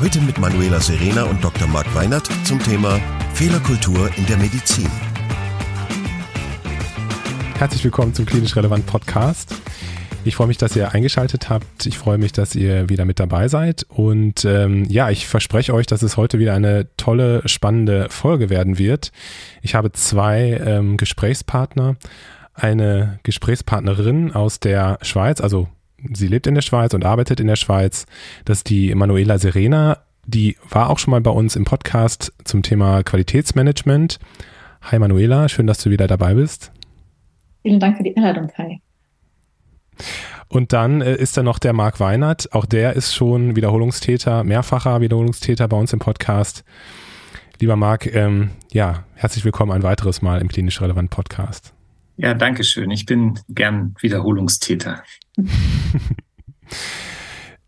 Heute mit Manuela Serena und Dr. Marc Weinert zum Thema Fehlerkultur in der Medizin. Herzlich willkommen zum Klinisch Relevant Podcast. Ich freue mich, dass ihr eingeschaltet habt. Ich freue mich, dass ihr wieder mit dabei seid. Und ähm, ja, ich verspreche euch, dass es heute wieder eine tolle, spannende Folge werden wird. Ich habe zwei ähm, Gesprächspartner. Eine Gesprächspartnerin aus der Schweiz, also sie lebt in der Schweiz und arbeitet in der Schweiz. Das ist die Manuela Serena. Die war auch schon mal bei uns im Podcast zum Thema Qualitätsmanagement. Hi Manuela, schön, dass du wieder dabei bist. Vielen Dank für die Einladung, Kai. Und dann äh, ist da noch der Marc Weinert. Auch der ist schon Wiederholungstäter, mehrfacher Wiederholungstäter bei uns im Podcast. Lieber Marc, ähm, ja, herzlich willkommen ein weiteres Mal im Klinisch Relevant Podcast. Ja, danke schön. Ich bin gern Wiederholungstäter.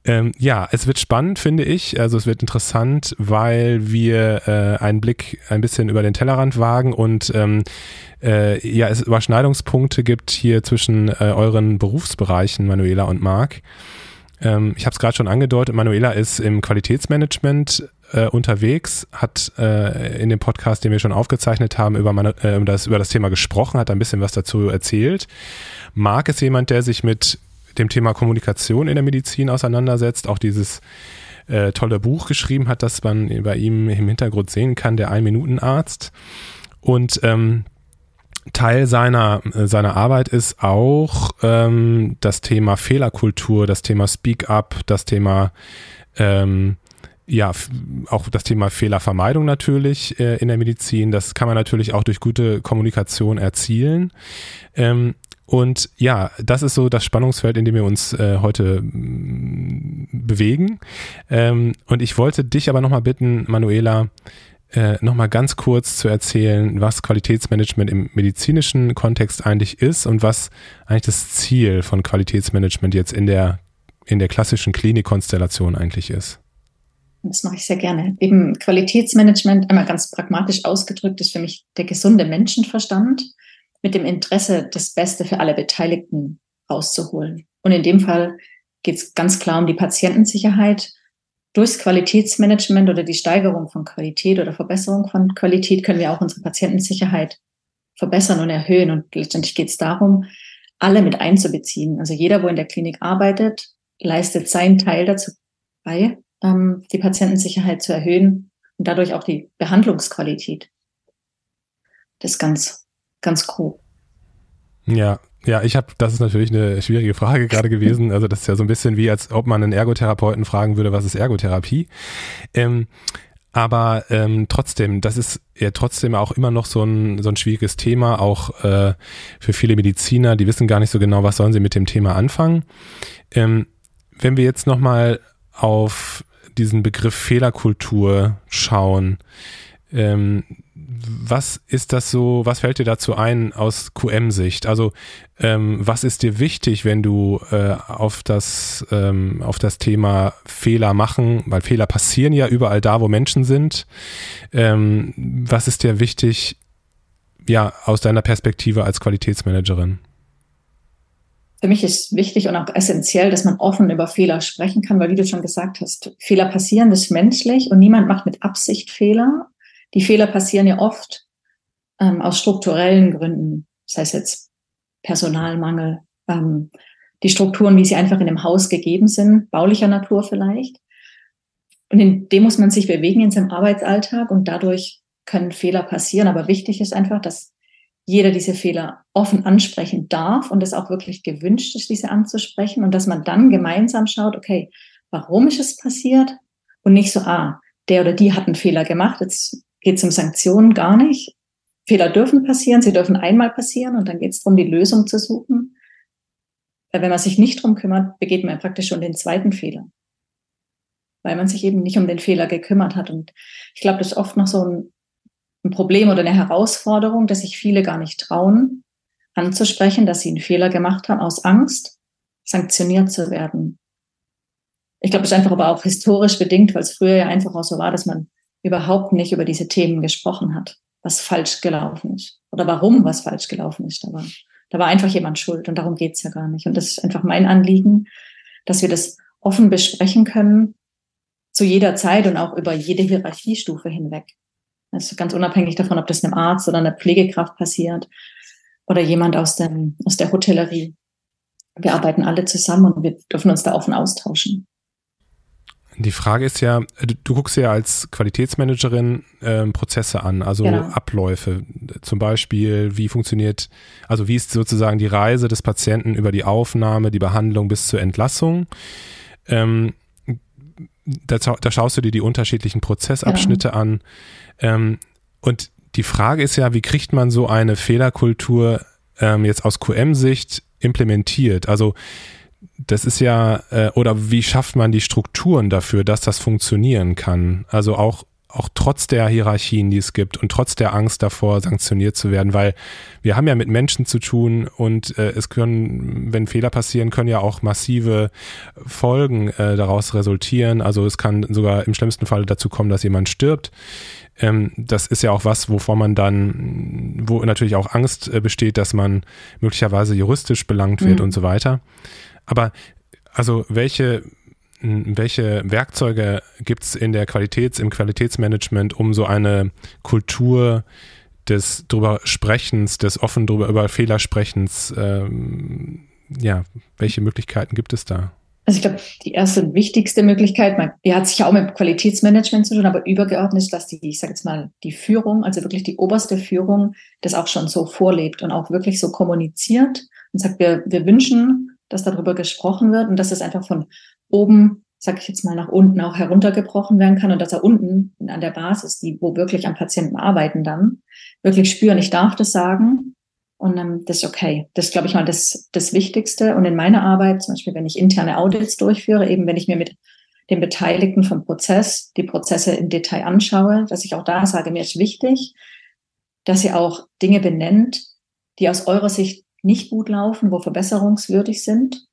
ähm, ja, es wird spannend, finde ich. Also es wird interessant, weil wir äh, einen Blick ein bisschen über den Tellerrand wagen und ähm, äh, ja, es Überschneidungspunkte gibt hier zwischen äh, euren Berufsbereichen, Manuela und Marc. Ähm, ich habe es gerade schon angedeutet, Manuela ist im Qualitätsmanagement äh, unterwegs, hat äh, in dem Podcast, den wir schon aufgezeichnet haben, über, meine, äh, das, über das Thema gesprochen, hat ein bisschen was dazu erzählt. Marc ist jemand, der sich mit dem Thema Kommunikation in der Medizin auseinandersetzt, auch dieses äh, tolle Buch geschrieben hat, das man bei ihm im Hintergrund sehen kann, der Ein-Minuten-Arzt. Und ähm, Teil seiner, seiner Arbeit ist auch ähm, das Thema Fehlerkultur, das Thema Speak Up, das Thema ähm, ja, auch das Thema Fehlervermeidung natürlich äh, in der Medizin. Das kann man natürlich auch durch gute Kommunikation erzielen. Ähm, und ja, das ist so das Spannungsfeld, in dem wir uns äh, heute bewegen. Ähm, und ich wollte dich aber nochmal bitten, Manuela, äh, nochmal ganz kurz zu erzählen, was Qualitätsmanagement im medizinischen Kontext eigentlich ist und was eigentlich das Ziel von Qualitätsmanagement jetzt in der, in der klassischen Klinikkonstellation eigentlich ist. Das mache ich sehr gerne. Eben Qualitätsmanagement, einmal ganz pragmatisch ausgedrückt, ist für mich der gesunde Menschenverstand mit dem Interesse, das Beste für alle Beteiligten rauszuholen. Und in dem Fall geht es ganz klar um die Patientensicherheit durchs Qualitätsmanagement oder die Steigerung von Qualität oder Verbesserung von Qualität können wir auch unsere Patientensicherheit verbessern und erhöhen. Und letztendlich geht es darum, alle mit einzubeziehen. Also jeder, wo in der Klinik arbeitet, leistet seinen Teil dazu bei, ähm, die Patientensicherheit zu erhöhen und dadurch auch die Behandlungsqualität. Das ist ganz, ganz grob. Ja, ja, ich habe, das ist natürlich eine schwierige Frage gerade gewesen. Also das ist ja so ein bisschen wie, als ob man einen Ergotherapeuten fragen würde, was ist Ergotherapie? Ähm, aber ähm, trotzdem, das ist ja trotzdem auch immer noch so ein, so ein schwieriges Thema, auch äh, für viele Mediziner, die wissen gar nicht so genau, was sollen sie mit dem Thema anfangen. Ähm, wenn wir jetzt nochmal auf diesen Begriff Fehlerkultur schauen, ähm, was ist das so, was fällt dir dazu ein aus QM-Sicht? Also ähm, was ist dir wichtig, wenn du äh, auf, das, ähm, auf das Thema Fehler machen, weil Fehler passieren ja überall da, wo Menschen sind. Ähm, was ist dir wichtig, ja, aus deiner Perspektive als Qualitätsmanagerin? Für mich ist wichtig und auch essentiell, dass man offen über Fehler sprechen kann, weil wie du schon gesagt hast, Fehler passieren, das ist menschlich und niemand macht mit Absicht Fehler die Fehler passieren ja oft ähm, aus strukturellen Gründen, das heißt jetzt Personalmangel, ähm, die Strukturen, wie sie einfach in dem Haus gegeben sind, baulicher Natur vielleicht. Und in dem muss man sich bewegen in seinem Arbeitsalltag und dadurch können Fehler passieren. Aber wichtig ist einfach, dass jeder diese Fehler offen ansprechen darf und es auch wirklich gewünscht ist, diese anzusprechen und dass man dann gemeinsam schaut, okay, warum ist es passiert und nicht so, ah, der oder die hat einen Fehler gemacht, jetzt geht es um Sanktionen gar nicht. Fehler dürfen passieren, sie dürfen einmal passieren und dann geht es darum, die Lösung zu suchen. Weil wenn man sich nicht drum kümmert, begeht man praktisch schon den zweiten Fehler. Weil man sich eben nicht um den Fehler gekümmert hat. Und ich glaube, das ist oft noch so ein ein Problem oder eine Herausforderung, dass sich viele gar nicht trauen, anzusprechen, dass sie einen Fehler gemacht haben, aus Angst, sanktioniert zu werden. Ich glaube, das ist einfach aber auch historisch bedingt, weil es früher ja einfach auch so war, dass man überhaupt nicht über diese Themen gesprochen hat, was falsch gelaufen ist oder warum was falsch gelaufen ist. Da war, da war einfach jemand schuld und darum geht's ja gar nicht. Und das ist einfach mein Anliegen, dass wir das offen besprechen können, zu jeder Zeit und auch über jede Hierarchiestufe hinweg. Ist ganz unabhängig davon, ob das einem Arzt oder einer Pflegekraft passiert oder jemand aus, dem, aus der Hotellerie. Wir arbeiten alle zusammen und wir dürfen uns da offen austauschen. Die Frage ist ja, du, du guckst ja als Qualitätsmanagerin äh, Prozesse an, also genau. Abläufe. Zum Beispiel, wie funktioniert, also wie ist sozusagen die Reise des Patienten über die Aufnahme, die Behandlung bis zur Entlassung. Ähm, da, da, schaust du dir die unterschiedlichen Prozessabschnitte genau. an. Ähm, und die Frage ist ja, wie kriegt man so eine Fehlerkultur ähm, jetzt aus QM-Sicht implementiert? Also das ist ja, äh, oder wie schafft man die Strukturen dafür, dass das funktionieren kann? Also auch, auch trotz der Hierarchien, die es gibt und trotz der Angst davor, sanktioniert zu werden, weil wir haben ja mit Menschen zu tun und äh, es können, wenn Fehler passieren, können ja auch massive Folgen äh, daraus resultieren. Also es kann sogar im schlimmsten Fall dazu kommen, dass jemand stirbt. Ähm, das ist ja auch was, wovor man dann, wo natürlich auch Angst äh, besteht, dass man möglicherweise juristisch belangt wird mhm. und so weiter. Aber also welche, welche Werkzeuge gibt es in der Qualitäts, im Qualitätsmanagement, um so eine Kultur des drüber Sprechens, des offen drüber über Fehler Sprechens, ähm, ja, welche Möglichkeiten gibt es da? Also ich glaube, die erste wichtigste Möglichkeit, man, die hat sich ja auch mit Qualitätsmanagement zu tun, aber übergeordnet ist, dass die, ich sage jetzt mal, die Führung, also wirklich die oberste Führung, das auch schon so vorlebt und auch wirklich so kommuniziert und sagt, wir, wir wünschen dass darüber gesprochen wird und dass es einfach von oben, sag ich jetzt mal, nach unten auch heruntergebrochen werden kann und dass er unten an der Basis, die, wo wirklich am Patienten arbeiten dann, wirklich spüren, ich darf das sagen und ähm, das ist okay. Das ist, glaube ich mal, das, das Wichtigste. Und in meiner Arbeit, zum Beispiel, wenn ich interne Audits durchführe, eben wenn ich mir mit den Beteiligten vom Prozess die Prozesse im Detail anschaue, dass ich auch da sage, mir ist wichtig, dass ihr auch Dinge benennt, die aus eurer Sicht nicht gut laufen, wo verbesserungswürdig sind,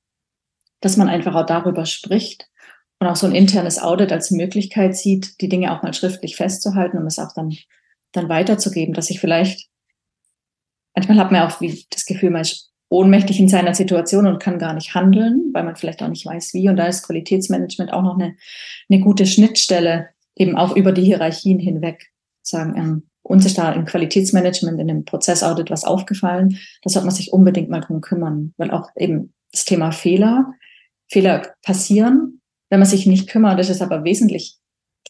dass man einfach auch darüber spricht und auch so ein internes Audit als Möglichkeit sieht, die Dinge auch mal schriftlich festzuhalten, um es auch dann, dann weiterzugeben, dass ich vielleicht, manchmal hat man auch wie das Gefühl, man ist ohnmächtig in seiner Situation und kann gar nicht handeln, weil man vielleicht auch nicht weiß, wie. Und da ist Qualitätsmanagement auch noch eine, eine gute Schnittstelle, eben auch über die Hierarchien hinweg. Sagen, ähm, uns ist da im Qualitätsmanagement, in dem Prozessaudit was aufgefallen. Da sollte man sich unbedingt mal drum kümmern, weil auch eben das Thema Fehler, Fehler passieren, wenn man sich nicht kümmert. Das ist aber wesentlich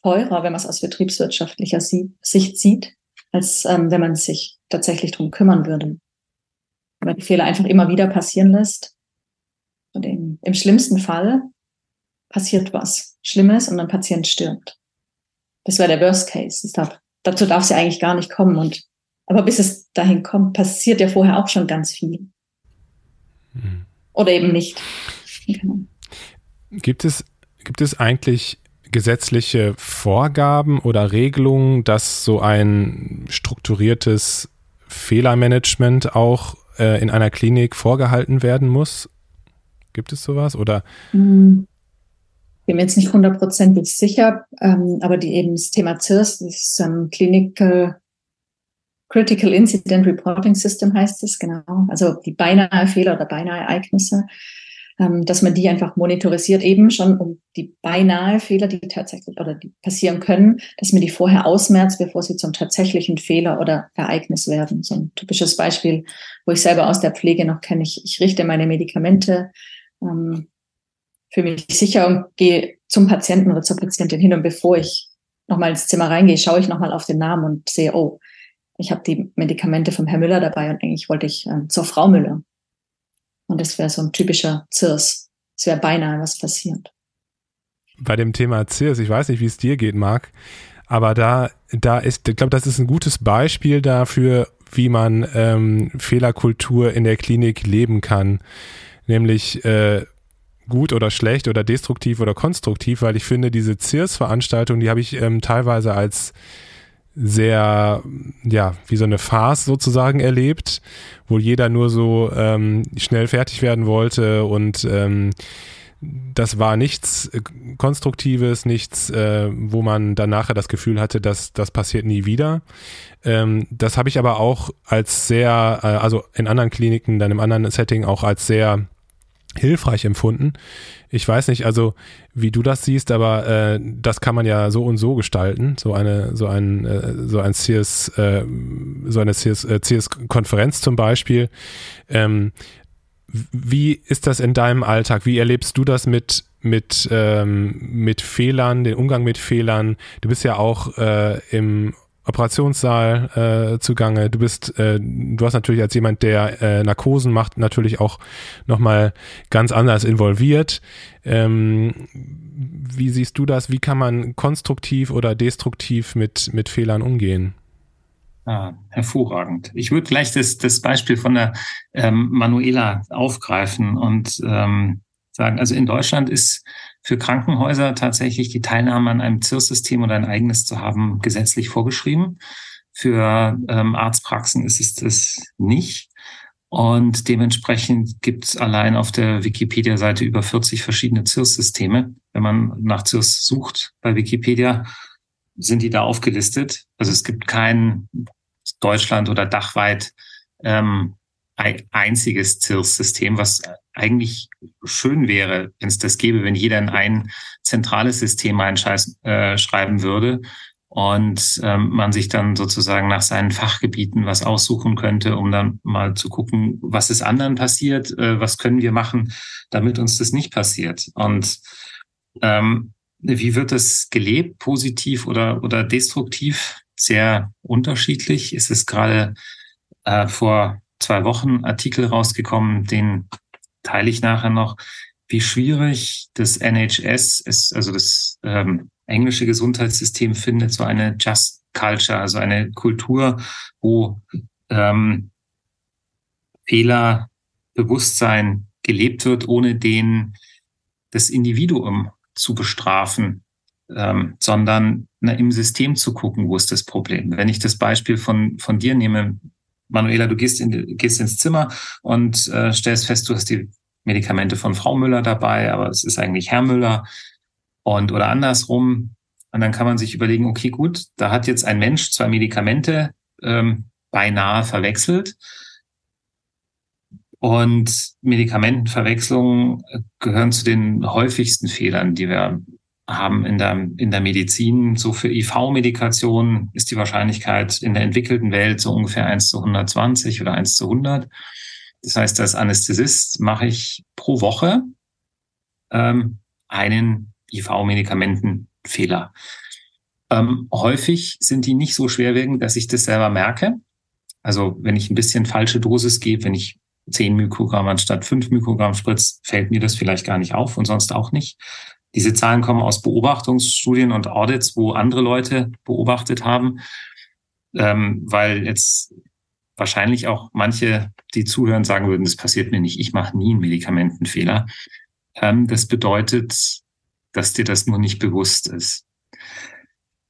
teurer, wenn man es aus betriebswirtschaftlicher Sicht sieht, als ähm, wenn man sich tatsächlich drum kümmern würde. Weil die Fehler einfach immer wieder passieren lässt. Und im, im schlimmsten Fall passiert was Schlimmes und ein Patient stirbt. Das wäre der Worst Case. Das darf dazu darf es ja eigentlich gar nicht kommen. Und aber bis es dahin kommt, passiert ja vorher auch schon ganz viel. Hm. Oder eben nicht. Genau. Gibt es, gibt es eigentlich gesetzliche Vorgaben oder Regelungen, dass so ein strukturiertes Fehlermanagement auch äh, in einer Klinik vorgehalten werden muss? Gibt es sowas? Oder? Hm bin mir jetzt nicht hundertprozentig sicher, ähm, aber die eben das Thema CIRS, das ähm, Clinical Critical Incident Reporting System heißt es, genau. Also die beinahe Fehler oder beinahe Ereignisse, ähm, dass man die einfach monitorisiert, eben schon um die beinahe Fehler, die tatsächlich oder die passieren können, dass man die vorher ausmerzt, bevor sie zum tatsächlichen Fehler oder Ereignis werden. So ein typisches Beispiel, wo ich selber aus der Pflege noch kenne. Ich, ich richte meine Medikamente ähm, für mich sicher und gehe zum Patienten oder zur Patientin hin und bevor ich nochmal ins Zimmer reingehe, schaue ich nochmal auf den Namen und sehe, oh, ich habe die Medikamente vom Herrn Müller dabei und eigentlich wollte ich äh, zur Frau Müller. Und das wäre so ein typischer Zirs. Es wäre beinahe was passiert. Bei dem Thema Zirs, ich weiß nicht, wie es dir geht, Marc, aber da, da ist, ich glaube, das ist ein gutes Beispiel dafür, wie man ähm, Fehlerkultur in der Klinik leben kann. Nämlich äh, gut oder schlecht oder destruktiv oder konstruktiv, weil ich finde, diese CIRS-Veranstaltung, die habe ich ähm, teilweise als sehr, ja, wie so eine Farce sozusagen erlebt, wo jeder nur so ähm, schnell fertig werden wollte und ähm, das war nichts äh, Konstruktives, nichts, äh, wo man dann nachher das Gefühl hatte, dass das passiert nie wieder. Ähm, das habe ich aber auch als sehr, äh, also in anderen Kliniken, dann im anderen Setting auch als sehr hilfreich empfunden. Ich weiß nicht, also wie du das siehst, aber äh, das kann man ja so und so gestalten, so eine so ein äh, so ein CS äh, so eine CS, äh, CS Konferenz zum Beispiel. Ähm, wie ist das in deinem Alltag? Wie erlebst du das mit mit ähm, mit Fehlern, den Umgang mit Fehlern? Du bist ja auch äh, im Operationssaal äh, zugange. Du bist, äh, du hast natürlich als jemand, der äh, Narkosen macht, natürlich auch nochmal ganz anders involviert. Ähm, wie siehst du das? Wie kann man konstruktiv oder destruktiv mit, mit Fehlern umgehen? Ah, hervorragend. Ich würde gleich das, das Beispiel von der ähm, Manuela aufgreifen und ähm, sagen, also in Deutschland ist für Krankenhäuser tatsächlich die Teilnahme an einem ZIR-System oder ein eigenes zu haben gesetzlich vorgeschrieben. Für ähm, Arztpraxen ist es das nicht. Und dementsprechend gibt es allein auf der Wikipedia-Seite über 40 verschiedene ZIRS-Systeme. Wenn man nach ZIRS sucht bei Wikipedia, sind die da aufgelistet. Also es gibt kein Deutschland oder dachweit ähm, einziges ZIRS-System, was eigentlich schön wäre, wenn es das gäbe, wenn jeder in ein zentrales System einschreiben äh, würde und ähm, man sich dann sozusagen nach seinen Fachgebieten was aussuchen könnte, um dann mal zu gucken, was ist anderen passiert, äh, was können wir machen, damit uns das nicht passiert. Und ähm, wie wird es gelebt, positiv oder, oder destruktiv? Sehr unterschiedlich. Es ist gerade äh, vor zwei Wochen Artikel rausgekommen, den teile ich nachher noch, wie schwierig das NHS ist, also das ähm, englische Gesundheitssystem findet, so eine Just Culture, also eine Kultur, wo ähm, Fehlerbewusstsein gelebt wird, ohne den das Individuum zu bestrafen, ähm, sondern na, im System zu gucken, wo ist das Problem. Wenn ich das Beispiel von, von dir nehme, Manuela, du gehst, in, gehst ins Zimmer und äh, stellst fest, du hast die Medikamente von Frau Müller dabei, aber es ist eigentlich Herr Müller und oder andersrum. Und dann kann man sich überlegen, okay, gut, da hat jetzt ein Mensch zwei Medikamente ähm, beinahe verwechselt. Und Medikamentenverwechslungen gehören zu den häufigsten Fehlern, die wir haben in der, in der Medizin. So für IV-Medikation ist die Wahrscheinlichkeit in der entwickelten Welt so ungefähr 1 zu 120 oder 1 zu 100. Das heißt, als Anästhesist mache ich pro Woche ähm, einen IV-Medikamentenfehler. Ähm, häufig sind die nicht so schwerwiegend, dass ich das selber merke. Also wenn ich ein bisschen falsche Dosis gebe, wenn ich 10 Mikrogramm anstatt 5 Mikrogramm spritze, fällt mir das vielleicht gar nicht auf und sonst auch nicht. Diese Zahlen kommen aus Beobachtungsstudien und Audits, wo andere Leute beobachtet haben, ähm, weil jetzt wahrscheinlich auch manche, die zuhören, sagen würden, das passiert mir nicht, ich mache nie einen Medikamentenfehler. Ähm, das bedeutet, dass dir das nur nicht bewusst ist.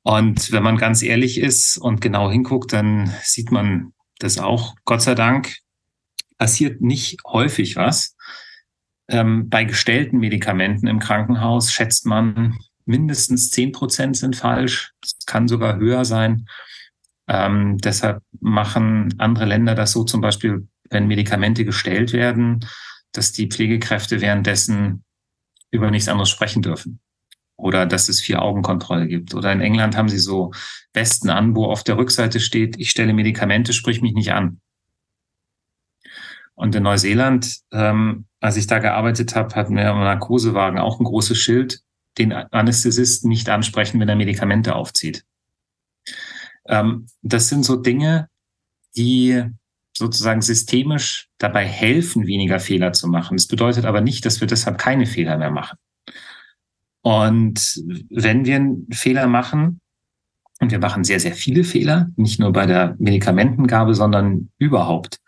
Und wenn man ganz ehrlich ist und genau hinguckt, dann sieht man das auch. Gott sei Dank passiert nicht häufig was. Ähm, bei gestellten Medikamenten im Krankenhaus schätzt man, mindestens zehn Prozent sind falsch. Es kann sogar höher sein. Ähm, deshalb machen andere Länder das so zum Beispiel, wenn Medikamente gestellt werden, dass die Pflegekräfte währenddessen über nichts anderes sprechen dürfen. Oder dass es Vier-Augen-Kontrolle gibt. Oder in England haben sie so Westen an, wo auf der Rückseite steht, ich stelle Medikamente, sprich mich nicht an. Und in Neuseeland, ähm, als ich da gearbeitet habe, hatten wir im Narkosewagen auch ein großes Schild, den Anästhesisten nicht ansprechen, wenn er Medikamente aufzieht. Ähm, das sind so Dinge, die sozusagen systemisch dabei helfen, weniger Fehler zu machen. Das bedeutet aber nicht, dass wir deshalb keine Fehler mehr machen. Und wenn wir einen Fehler machen, und wir machen sehr, sehr viele Fehler, nicht nur bei der Medikamentengabe, sondern überhaupt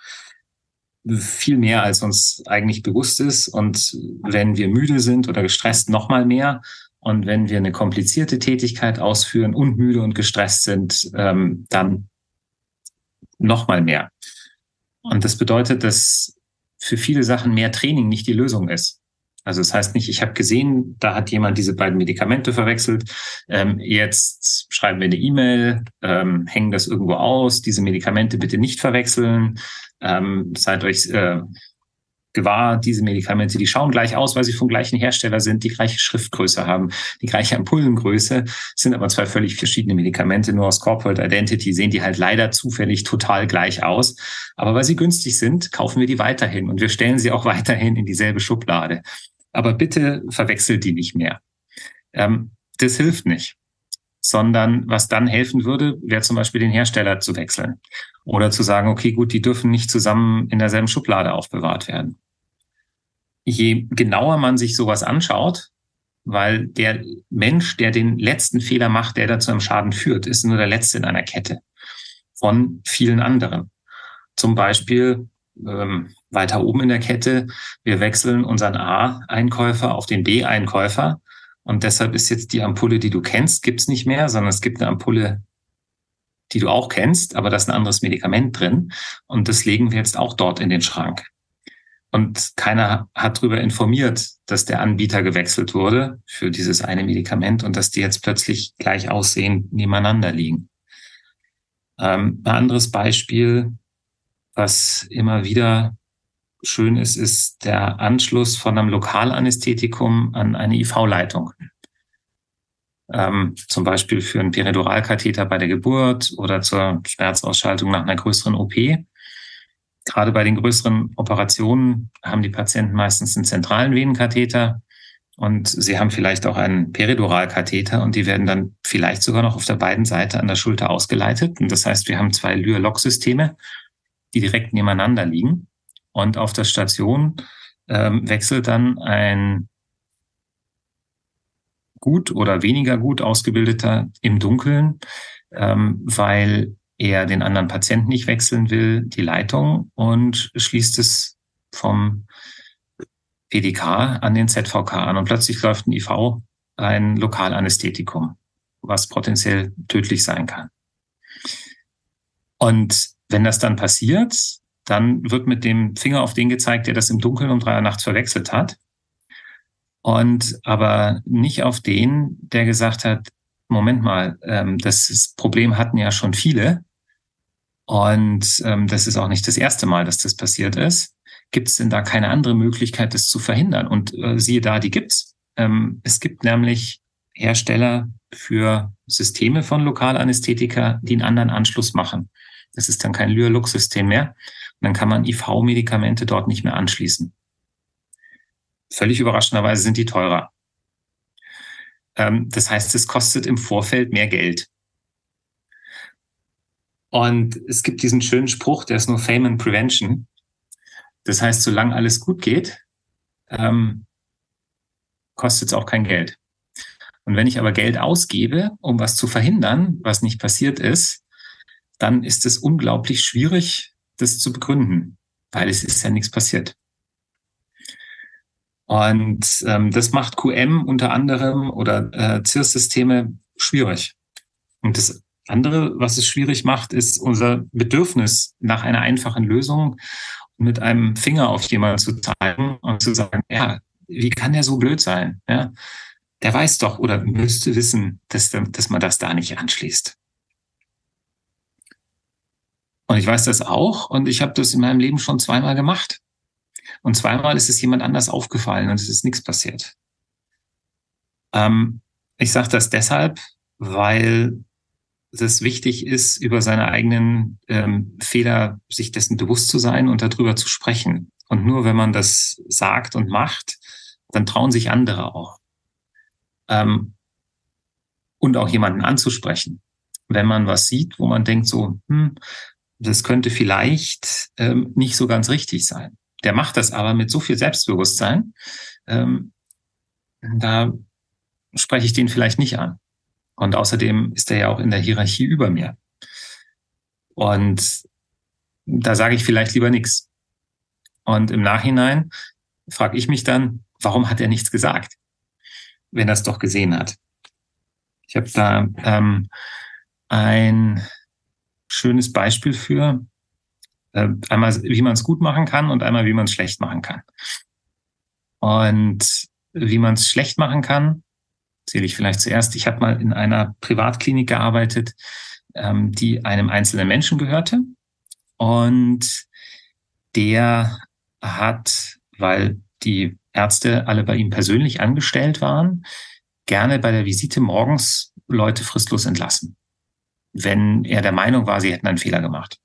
viel mehr, als uns eigentlich bewusst ist. Und wenn wir müde sind oder gestresst, noch mal mehr, Und wenn wir eine komplizierte Tätigkeit ausführen und müde und gestresst sind, ähm, dann noch mal mehr. Und das bedeutet, dass für viele Sachen mehr Training nicht die Lösung ist. Also das heißt nicht, ich habe gesehen, da hat jemand diese beiden Medikamente verwechselt. Ähm, jetzt schreiben wir eine E-Mail, ähm, hängen das irgendwo aus, diese Medikamente bitte nicht verwechseln. Ähm, seid euch äh, gewahr, diese Medikamente, die schauen gleich aus, weil sie vom gleichen Hersteller sind, die gleiche Schriftgröße haben, die gleiche Ampullengröße, sind aber zwei völlig verschiedene Medikamente. Nur aus Corporate Identity sehen die halt leider zufällig total gleich aus. Aber weil sie günstig sind, kaufen wir die weiterhin und wir stellen sie auch weiterhin in dieselbe Schublade. Aber bitte verwechselt die nicht mehr. Ähm, das hilft nicht sondern was dann helfen würde, wäre zum Beispiel den Hersteller zu wechseln oder zu sagen, okay, gut, die dürfen nicht zusammen in derselben Schublade aufbewahrt werden. Je genauer man sich sowas anschaut, weil der Mensch, der den letzten Fehler macht, der dazu einem Schaden führt, ist nur der letzte in einer Kette von vielen anderen. Zum Beispiel ähm, weiter oben in der Kette, wir wechseln unseren A-Einkäufer auf den B-Einkäufer und deshalb ist jetzt die Ampulle, die du kennst, gibt's nicht mehr, sondern es gibt eine Ampulle, die du auch kennst, aber da ist ein anderes Medikament drin. Und das legen wir jetzt auch dort in den Schrank. Und keiner hat darüber informiert, dass der Anbieter gewechselt wurde für dieses eine Medikament und dass die jetzt plötzlich gleich aussehen, nebeneinander liegen. Ähm, ein anderes Beispiel, was immer wieder schön ist, ist der Anschluss von einem Lokalanästhetikum an eine IV-Leitung. Ähm, zum Beispiel für einen Periduralkatheter bei der Geburt oder zur Schmerzausschaltung nach einer größeren OP. Gerade bei den größeren Operationen haben die Patienten meistens einen zentralen Venenkatheter und sie haben vielleicht auch einen Periduralkatheter und die werden dann vielleicht sogar noch auf der beiden Seite an der Schulter ausgeleitet. Und das heißt, wir haben zwei Lyr-Lock-Systeme, die direkt nebeneinander liegen. Und auf der Station ähm, wechselt dann ein gut oder weniger gut ausgebildeter im Dunkeln, ähm, weil er den anderen Patienten nicht wechseln will, die Leitung und schließt es vom PDK an den ZVK an. Und plötzlich läuft ein IV ein Lokalanästhetikum, was potenziell tödlich sein kann. Und wenn das dann passiert, dann wird mit dem Finger auf den gezeigt, der das im Dunkeln um drei Uhr nachts verwechselt hat. Und aber nicht auf den, der gesagt hat, Moment mal, ähm, das Problem hatten ja schon viele. Und ähm, das ist auch nicht das erste Mal, dass das passiert ist. Gibt es denn da keine andere Möglichkeit, das zu verhindern? Und äh, siehe da, die gibt's. Ähm, es gibt nämlich Hersteller für Systeme von Lokalanästhetika, die einen anderen Anschluss machen. Das ist dann kein Lyr-Lux-System mehr, dann kann man IV-Medikamente dort nicht mehr anschließen. Völlig überraschenderweise sind die teurer. Ähm, das heißt, es kostet im Vorfeld mehr Geld. Und es gibt diesen schönen Spruch, der ist nur Fame and Prevention. Das heißt, solange alles gut geht, ähm, kostet es auch kein Geld. Und wenn ich aber Geld ausgebe, um was zu verhindern, was nicht passiert ist, dann ist es unglaublich schwierig, das zu begründen, weil es ist ja nichts passiert. Und ähm, das macht QM unter anderem oder äh, CIRS-Systeme schwierig. Und das andere, was es schwierig macht, ist unser Bedürfnis nach einer einfachen Lösung mit einem Finger auf jemanden zu zeigen und zu sagen, ja, wie kann der so blöd sein? Ja, der weiß doch oder müsste wissen, dass, dass man das da nicht anschließt. Und ich weiß das auch und ich habe das in meinem Leben schon zweimal gemacht. Und zweimal ist es jemand anders aufgefallen und es ist nichts passiert. Ähm, ich sage das deshalb, weil es wichtig ist, über seine eigenen ähm, Fehler sich dessen bewusst zu sein und darüber zu sprechen. Und nur wenn man das sagt und macht, dann trauen sich andere auch. Ähm, und auch jemanden anzusprechen. Wenn man was sieht, wo man denkt so, hm, das könnte vielleicht ähm, nicht so ganz richtig sein. Der macht das aber mit so viel Selbstbewusstsein, ähm, da spreche ich den vielleicht nicht an. Und außerdem ist er ja auch in der Hierarchie über mir. Und da sage ich vielleicht lieber nichts. Und im Nachhinein frage ich mich dann, warum hat er nichts gesagt? wenn er es doch gesehen hat. Ich habe da ähm, ein schönes Beispiel für. Äh, einmal, wie man es gut machen kann und einmal, wie man es schlecht machen kann. Und wie man es schlecht machen kann, zähle ich vielleicht zuerst. Ich habe mal in einer Privatklinik gearbeitet, ähm, die einem einzelnen Menschen gehörte. Und der hat, weil die Ärzte alle bei ihm persönlich angestellt waren, gerne bei der Visite morgens Leute fristlos entlassen, wenn er der Meinung war, sie hätten einen Fehler gemacht.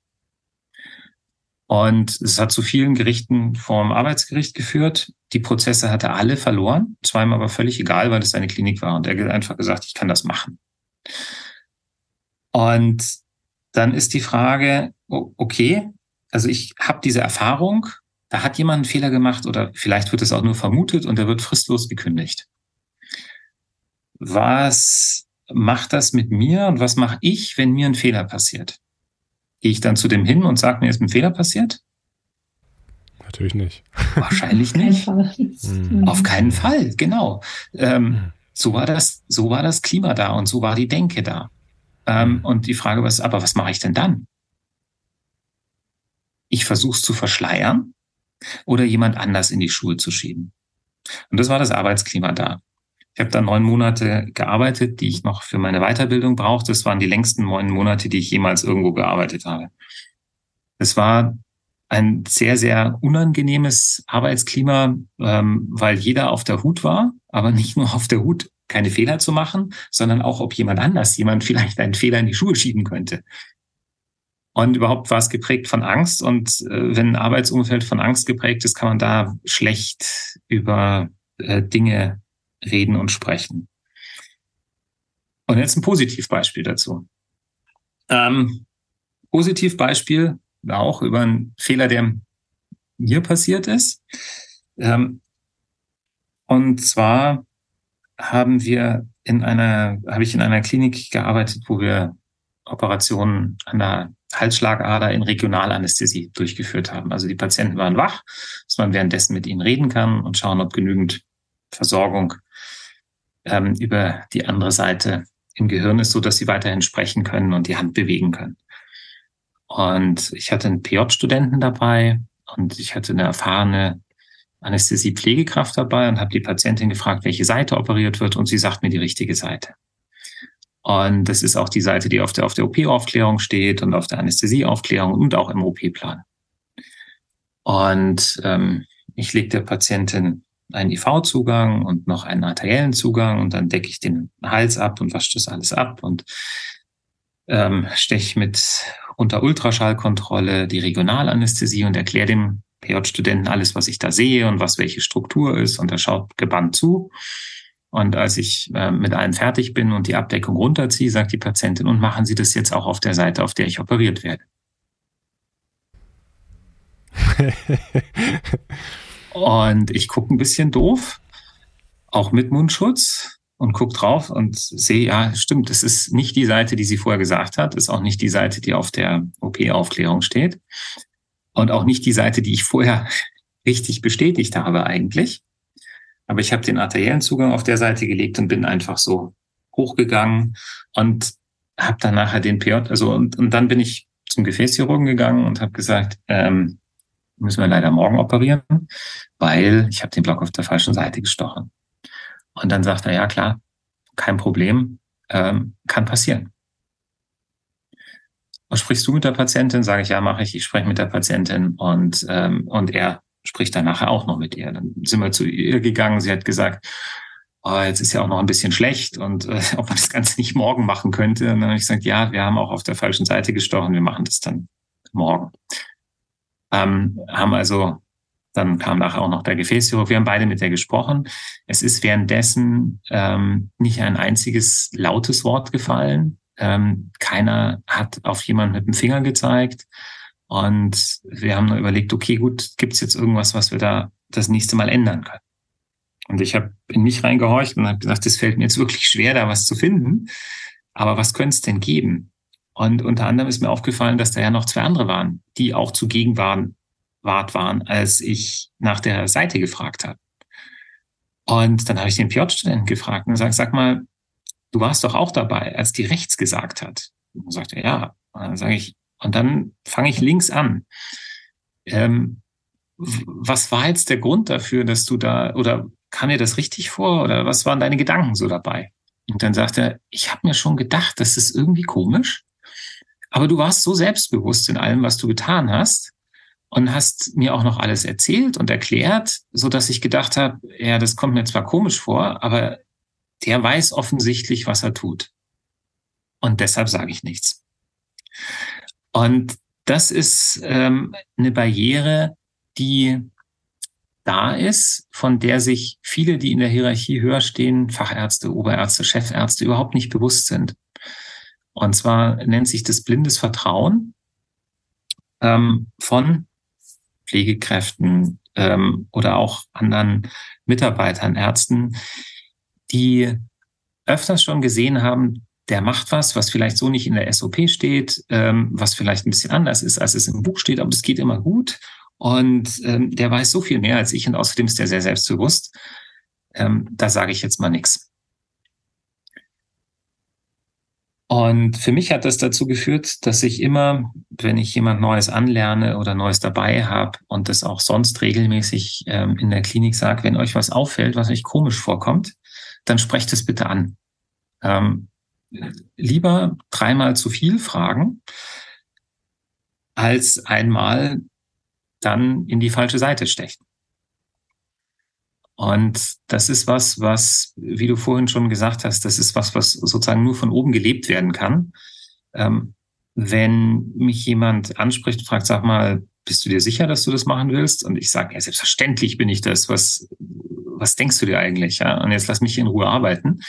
Und es hat zu vielen Gerichten vom Arbeitsgericht geführt. Die Prozesse hatte alle verloren. Ihm aber völlig egal, weil es seine Klinik war. Und er hat einfach gesagt, ich kann das machen. Und dann ist die Frage, okay, also ich habe diese Erfahrung, da hat jemand einen Fehler gemacht oder vielleicht wird es auch nur vermutet und er wird fristlos gekündigt. Was macht das mit mir und was mache ich, wenn mir ein Fehler passiert? Gehe ich dann zu dem hin und sage mir, ist ein Fehler passiert? Natürlich nicht. Wahrscheinlich nicht. Mhm. Auf keinen Fall, genau. Ähm, mhm. so war das, so war das Klima da und so war die Denke da. Ähm, mhm. und die Frage was, aber was mache ich denn dann? Ich versuche es zu verschleiern oder jemand anders in die Schuhe zu schieben. Und das war das Arbeitsklima da. Ich habe da neun Monate gearbeitet, die ich noch für meine Weiterbildung brauchte. Das waren die längsten neun Monate, die ich jemals irgendwo gearbeitet habe. Es war ein sehr, sehr unangenehmes Arbeitsklima, ähm, weil jeder auf der Hut war, aber nicht nur auf der Hut, keine Fehler zu machen, sondern auch, ob jemand anders, jemand vielleicht einen Fehler in die Schuhe schieben könnte. Und überhaupt war es geprägt von Angst. Und äh, wenn ein Arbeitsumfeld von Angst geprägt ist, kann man da schlecht über äh, Dinge reden und sprechen. Und jetzt ein Positivbeispiel dazu. Ähm, Positivbeispiel auch über einen Fehler, der mir passiert ist. Ähm, und zwar haben wir in einer, habe ich in einer Klinik gearbeitet, wo wir Operationen an der Halsschlagader in Regionalanästhesie durchgeführt haben. Also die Patienten waren wach, dass man währenddessen mit ihnen reden kann und schauen, ob genügend Versorgung ähm, über die andere Seite im Gehirn ist, so dass sie weiterhin sprechen können und die Hand bewegen können. Und ich hatte einen PJ-Studenten dabei und ich hatte eine erfahrene Anästhesie-Pflegekraft dabei und habe die Patientin gefragt, welche Seite operiert wird und sie sagt mir die richtige Seite. Und das ist auch die Seite, die auf der, auf der OP-Aufklärung steht und auf der Anästhesieaufklärung und auch im OP-Plan. Und ähm, ich lege der Patientin einen IV-Zugang und noch einen arteriellen Zugang und dann decke ich den Hals ab und wasche das alles ab und ähm, steche mit unter Ultraschallkontrolle die Regionalanästhesie und erkläre dem PJ-Studenten alles, was ich da sehe und was welche Struktur ist und er schaut gebannt zu. Und als ich äh, mit allem fertig bin und die Abdeckung runterziehe, sagt die Patientin, und machen Sie das jetzt auch auf der Seite, auf der ich operiert werde. Und ich gucke ein bisschen doof, auch mit Mundschutz und gucke drauf und sehe, ja, stimmt, das ist nicht die Seite, die sie vorher gesagt hat, ist auch nicht die Seite, die auf der OP-Aufklärung steht und auch nicht die Seite, die ich vorher richtig bestätigt habe eigentlich. Aber ich habe den arteriellen Zugang auf der Seite gelegt und bin einfach so hochgegangen und habe dann nachher den PJ, also und, und dann bin ich zum Gefäßchirurgen gegangen und habe gesagt, ähm, müssen wir leider morgen operieren, weil ich habe den Block auf der falschen Seite gestochen. Und dann sagt er, ja klar, kein Problem, ähm, kann passieren. Und sprichst du mit der Patientin? Sage ich, ja, mache ich. Ich spreche mit der Patientin und, ähm, und er spricht dann nachher auch noch mit ihr. Dann sind wir zu ihr gegangen. Sie hat gesagt, oh, jetzt ist ja auch noch ein bisschen schlecht und äh, ob man das Ganze nicht morgen machen könnte. Und dann habe ich gesagt, ja, wir haben auch auf der falschen Seite gestochen. Wir machen das dann morgen. Ähm, haben also, dann kam nachher auch noch der Gefäßchirurg. Wir haben beide mit der gesprochen. Es ist währenddessen ähm, nicht ein einziges lautes Wort gefallen. Ähm, keiner hat auf jemanden mit dem Finger gezeigt. Und wir haben überlegt, okay, gut, gibt es jetzt irgendwas, was wir da das nächste Mal ändern können? Und ich habe in mich reingehorcht und habe gesagt, es fällt mir jetzt wirklich schwer, da was zu finden. Aber was könnte es denn geben? Und unter anderem ist mir aufgefallen, dass da ja noch zwei andere waren, die auch zugegen waren, wart waren, als ich nach der Seite gefragt habe. Und dann habe ich den PJ-Studenten gefragt und gesagt, sag mal, du warst doch auch dabei, als die rechts gesagt hat. Und sagt er, ja. Und dann sage ich, und dann fange ich links an. Ähm, was war jetzt der Grund dafür, dass du da, oder kam dir das richtig vor, oder was waren deine Gedanken so dabei? Und dann sagt er, ich habe mir schon gedacht, das ist irgendwie komisch, aber du warst so selbstbewusst in allem, was du getan hast und hast mir auch noch alles erzählt und erklärt, so dass ich gedacht habe, ja, das kommt mir zwar komisch vor, aber der weiß offensichtlich, was er tut. Und deshalb sage ich nichts. Und das ist ähm, eine Barriere, die da ist, von der sich viele, die in der Hierarchie höher stehen, Fachärzte, Oberärzte, Chefärzte überhaupt nicht bewusst sind. Und zwar nennt sich das blindes Vertrauen ähm, von Pflegekräften ähm, oder auch anderen Mitarbeitern, Ärzten, die öfters schon gesehen haben, der macht was, was vielleicht so nicht in der SOP steht, ähm, was vielleicht ein bisschen anders ist, als es im Buch steht, aber es geht immer gut. Und ähm, der weiß so viel mehr als ich und außerdem ist er sehr selbstbewusst. Ähm, da sage ich jetzt mal nichts. Und für mich hat das dazu geführt, dass ich immer, wenn ich jemand Neues anlerne oder Neues dabei habe und das auch sonst regelmäßig ähm, in der Klinik sage, wenn euch was auffällt, was euch komisch vorkommt, dann sprecht es bitte an. Ähm, lieber dreimal zu viel fragen, als einmal dann in die falsche Seite stechen. Und das ist was, was, wie du vorhin schon gesagt hast, das ist was, was sozusagen nur von oben gelebt werden kann. Ähm, wenn mich jemand anspricht und fragt, sag mal, bist du dir sicher, dass du das machen willst? Und ich sage, ja, selbstverständlich bin ich das. Was, was denkst du dir eigentlich? Ja? Und jetzt lass mich in Ruhe arbeiten.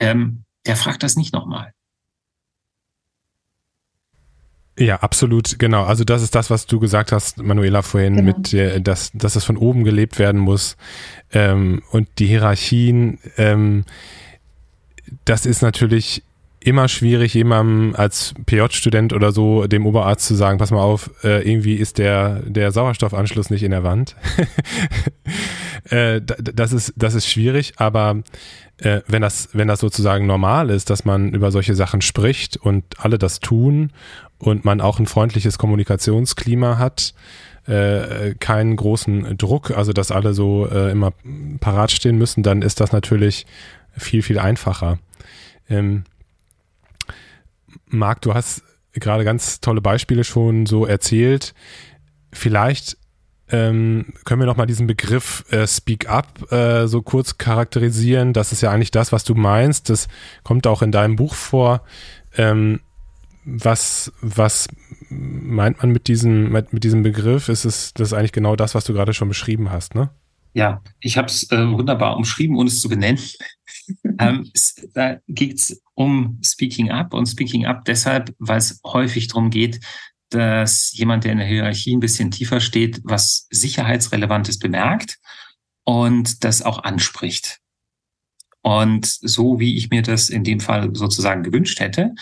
Ähm, der fragt das nicht nochmal. Ja, absolut, genau. Also das ist das, was du gesagt hast, Manuela, vorhin, genau. mit der, dass, dass es von oben gelebt werden muss. Ähm, und die Hierarchien, ähm, das ist natürlich immer schwierig, jemandem als PJ-Student oder so dem Oberarzt zu sagen, pass mal auf, äh, irgendwie ist der, der Sauerstoffanschluss nicht in der Wand. äh, das, ist, das ist schwierig, aber äh, wenn, das, wenn das sozusagen normal ist, dass man über solche Sachen spricht und alle das tun und man auch ein freundliches Kommunikationsklima hat, äh, keinen großen Druck, also dass alle so äh, immer parat stehen müssen, dann ist das natürlich viel, viel einfacher. Ähm, Marc, du hast gerade ganz tolle Beispiele schon so erzählt. Vielleicht ähm, können wir noch mal diesen Begriff äh, Speak Up äh, so kurz charakterisieren. Das ist ja eigentlich das, was du meinst. Das kommt auch in deinem Buch vor. Ähm, was, was meint man mit diesem, mit, diesem Begriff? Ist es das ist eigentlich genau das, was du gerade schon beschrieben hast, ne? Ja, ich habe es äh, wunderbar umschrieben, ohne es zu benennen. ähm, es, da geht es um Speaking Up und Speaking Up deshalb, weil es häufig darum geht, dass jemand, der in der Hierarchie ein bisschen tiefer steht, was Sicherheitsrelevantes bemerkt und das auch anspricht. Und so wie ich mir das in dem Fall sozusagen gewünscht hätte,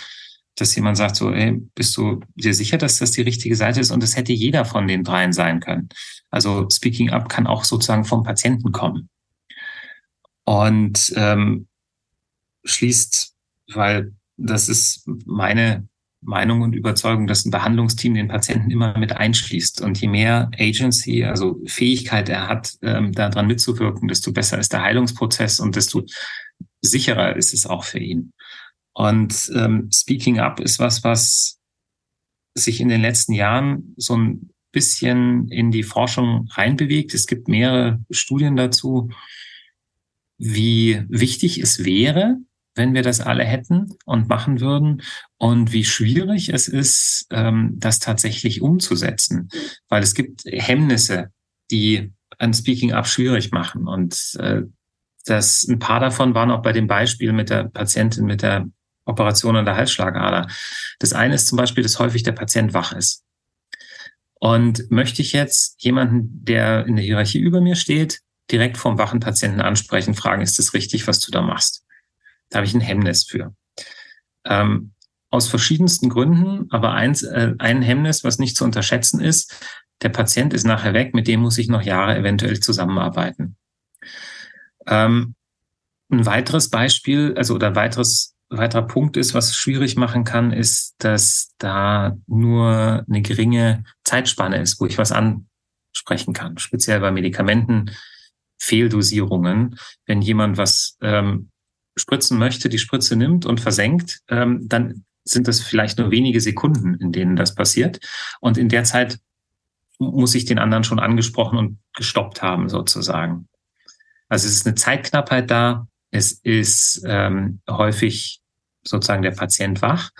dass jemand sagt so, ey, bist du dir sicher, dass das die richtige Seite ist? Und das hätte jeder von den dreien sein können. Also Speaking Up kann auch sozusagen vom Patienten kommen. Und ähm, schließt, weil das ist meine Meinung und Überzeugung, dass ein Behandlungsteam den Patienten immer mit einschließt. Und je mehr Agency, also Fähigkeit er hat, ähm, daran mitzuwirken, desto besser ist der Heilungsprozess und desto sicherer ist es auch für ihn. Und ähm, Speaking Up ist was, was sich in den letzten Jahren so ein bisschen in die Forschung reinbewegt. Es gibt mehrere Studien dazu, wie wichtig es wäre, wenn wir das alle hätten und machen würden und wie schwierig es ist, ähm, das tatsächlich umzusetzen, weil es gibt Hemmnisse, die ein Speaking Up schwierig machen und äh, das, ein paar davon waren auch bei dem Beispiel mit der Patientin mit der Operation an der Halsschlagader. Das eine ist zum Beispiel, dass häufig der Patient wach ist. Und möchte ich jetzt jemanden, der in der Hierarchie über mir steht, direkt vom wachen Patienten ansprechen, fragen, ist das richtig, was du da machst? Da habe ich ein Hemmnis für. Ähm, aus verschiedensten Gründen, aber eins, äh, ein Hemmnis, was nicht zu unterschätzen ist, der Patient ist nachher weg, mit dem muss ich noch Jahre eventuell zusammenarbeiten. Ähm, ein weiteres Beispiel, also oder ein weiteres, weiterer Punkt ist, was schwierig machen kann, ist, dass da nur eine geringe Zeitspanne ist, wo ich was ansprechen kann. Speziell bei Medikamenten, Fehldosierungen. Wenn jemand was ähm, spritzen möchte, die Spritze nimmt und versenkt, ähm, dann sind das vielleicht nur wenige Sekunden, in denen das passiert. Und in der Zeit muss ich den anderen schon angesprochen und gestoppt haben, sozusagen. Also es ist eine Zeitknappheit da, es ist ähm, häufig sozusagen der Patient wach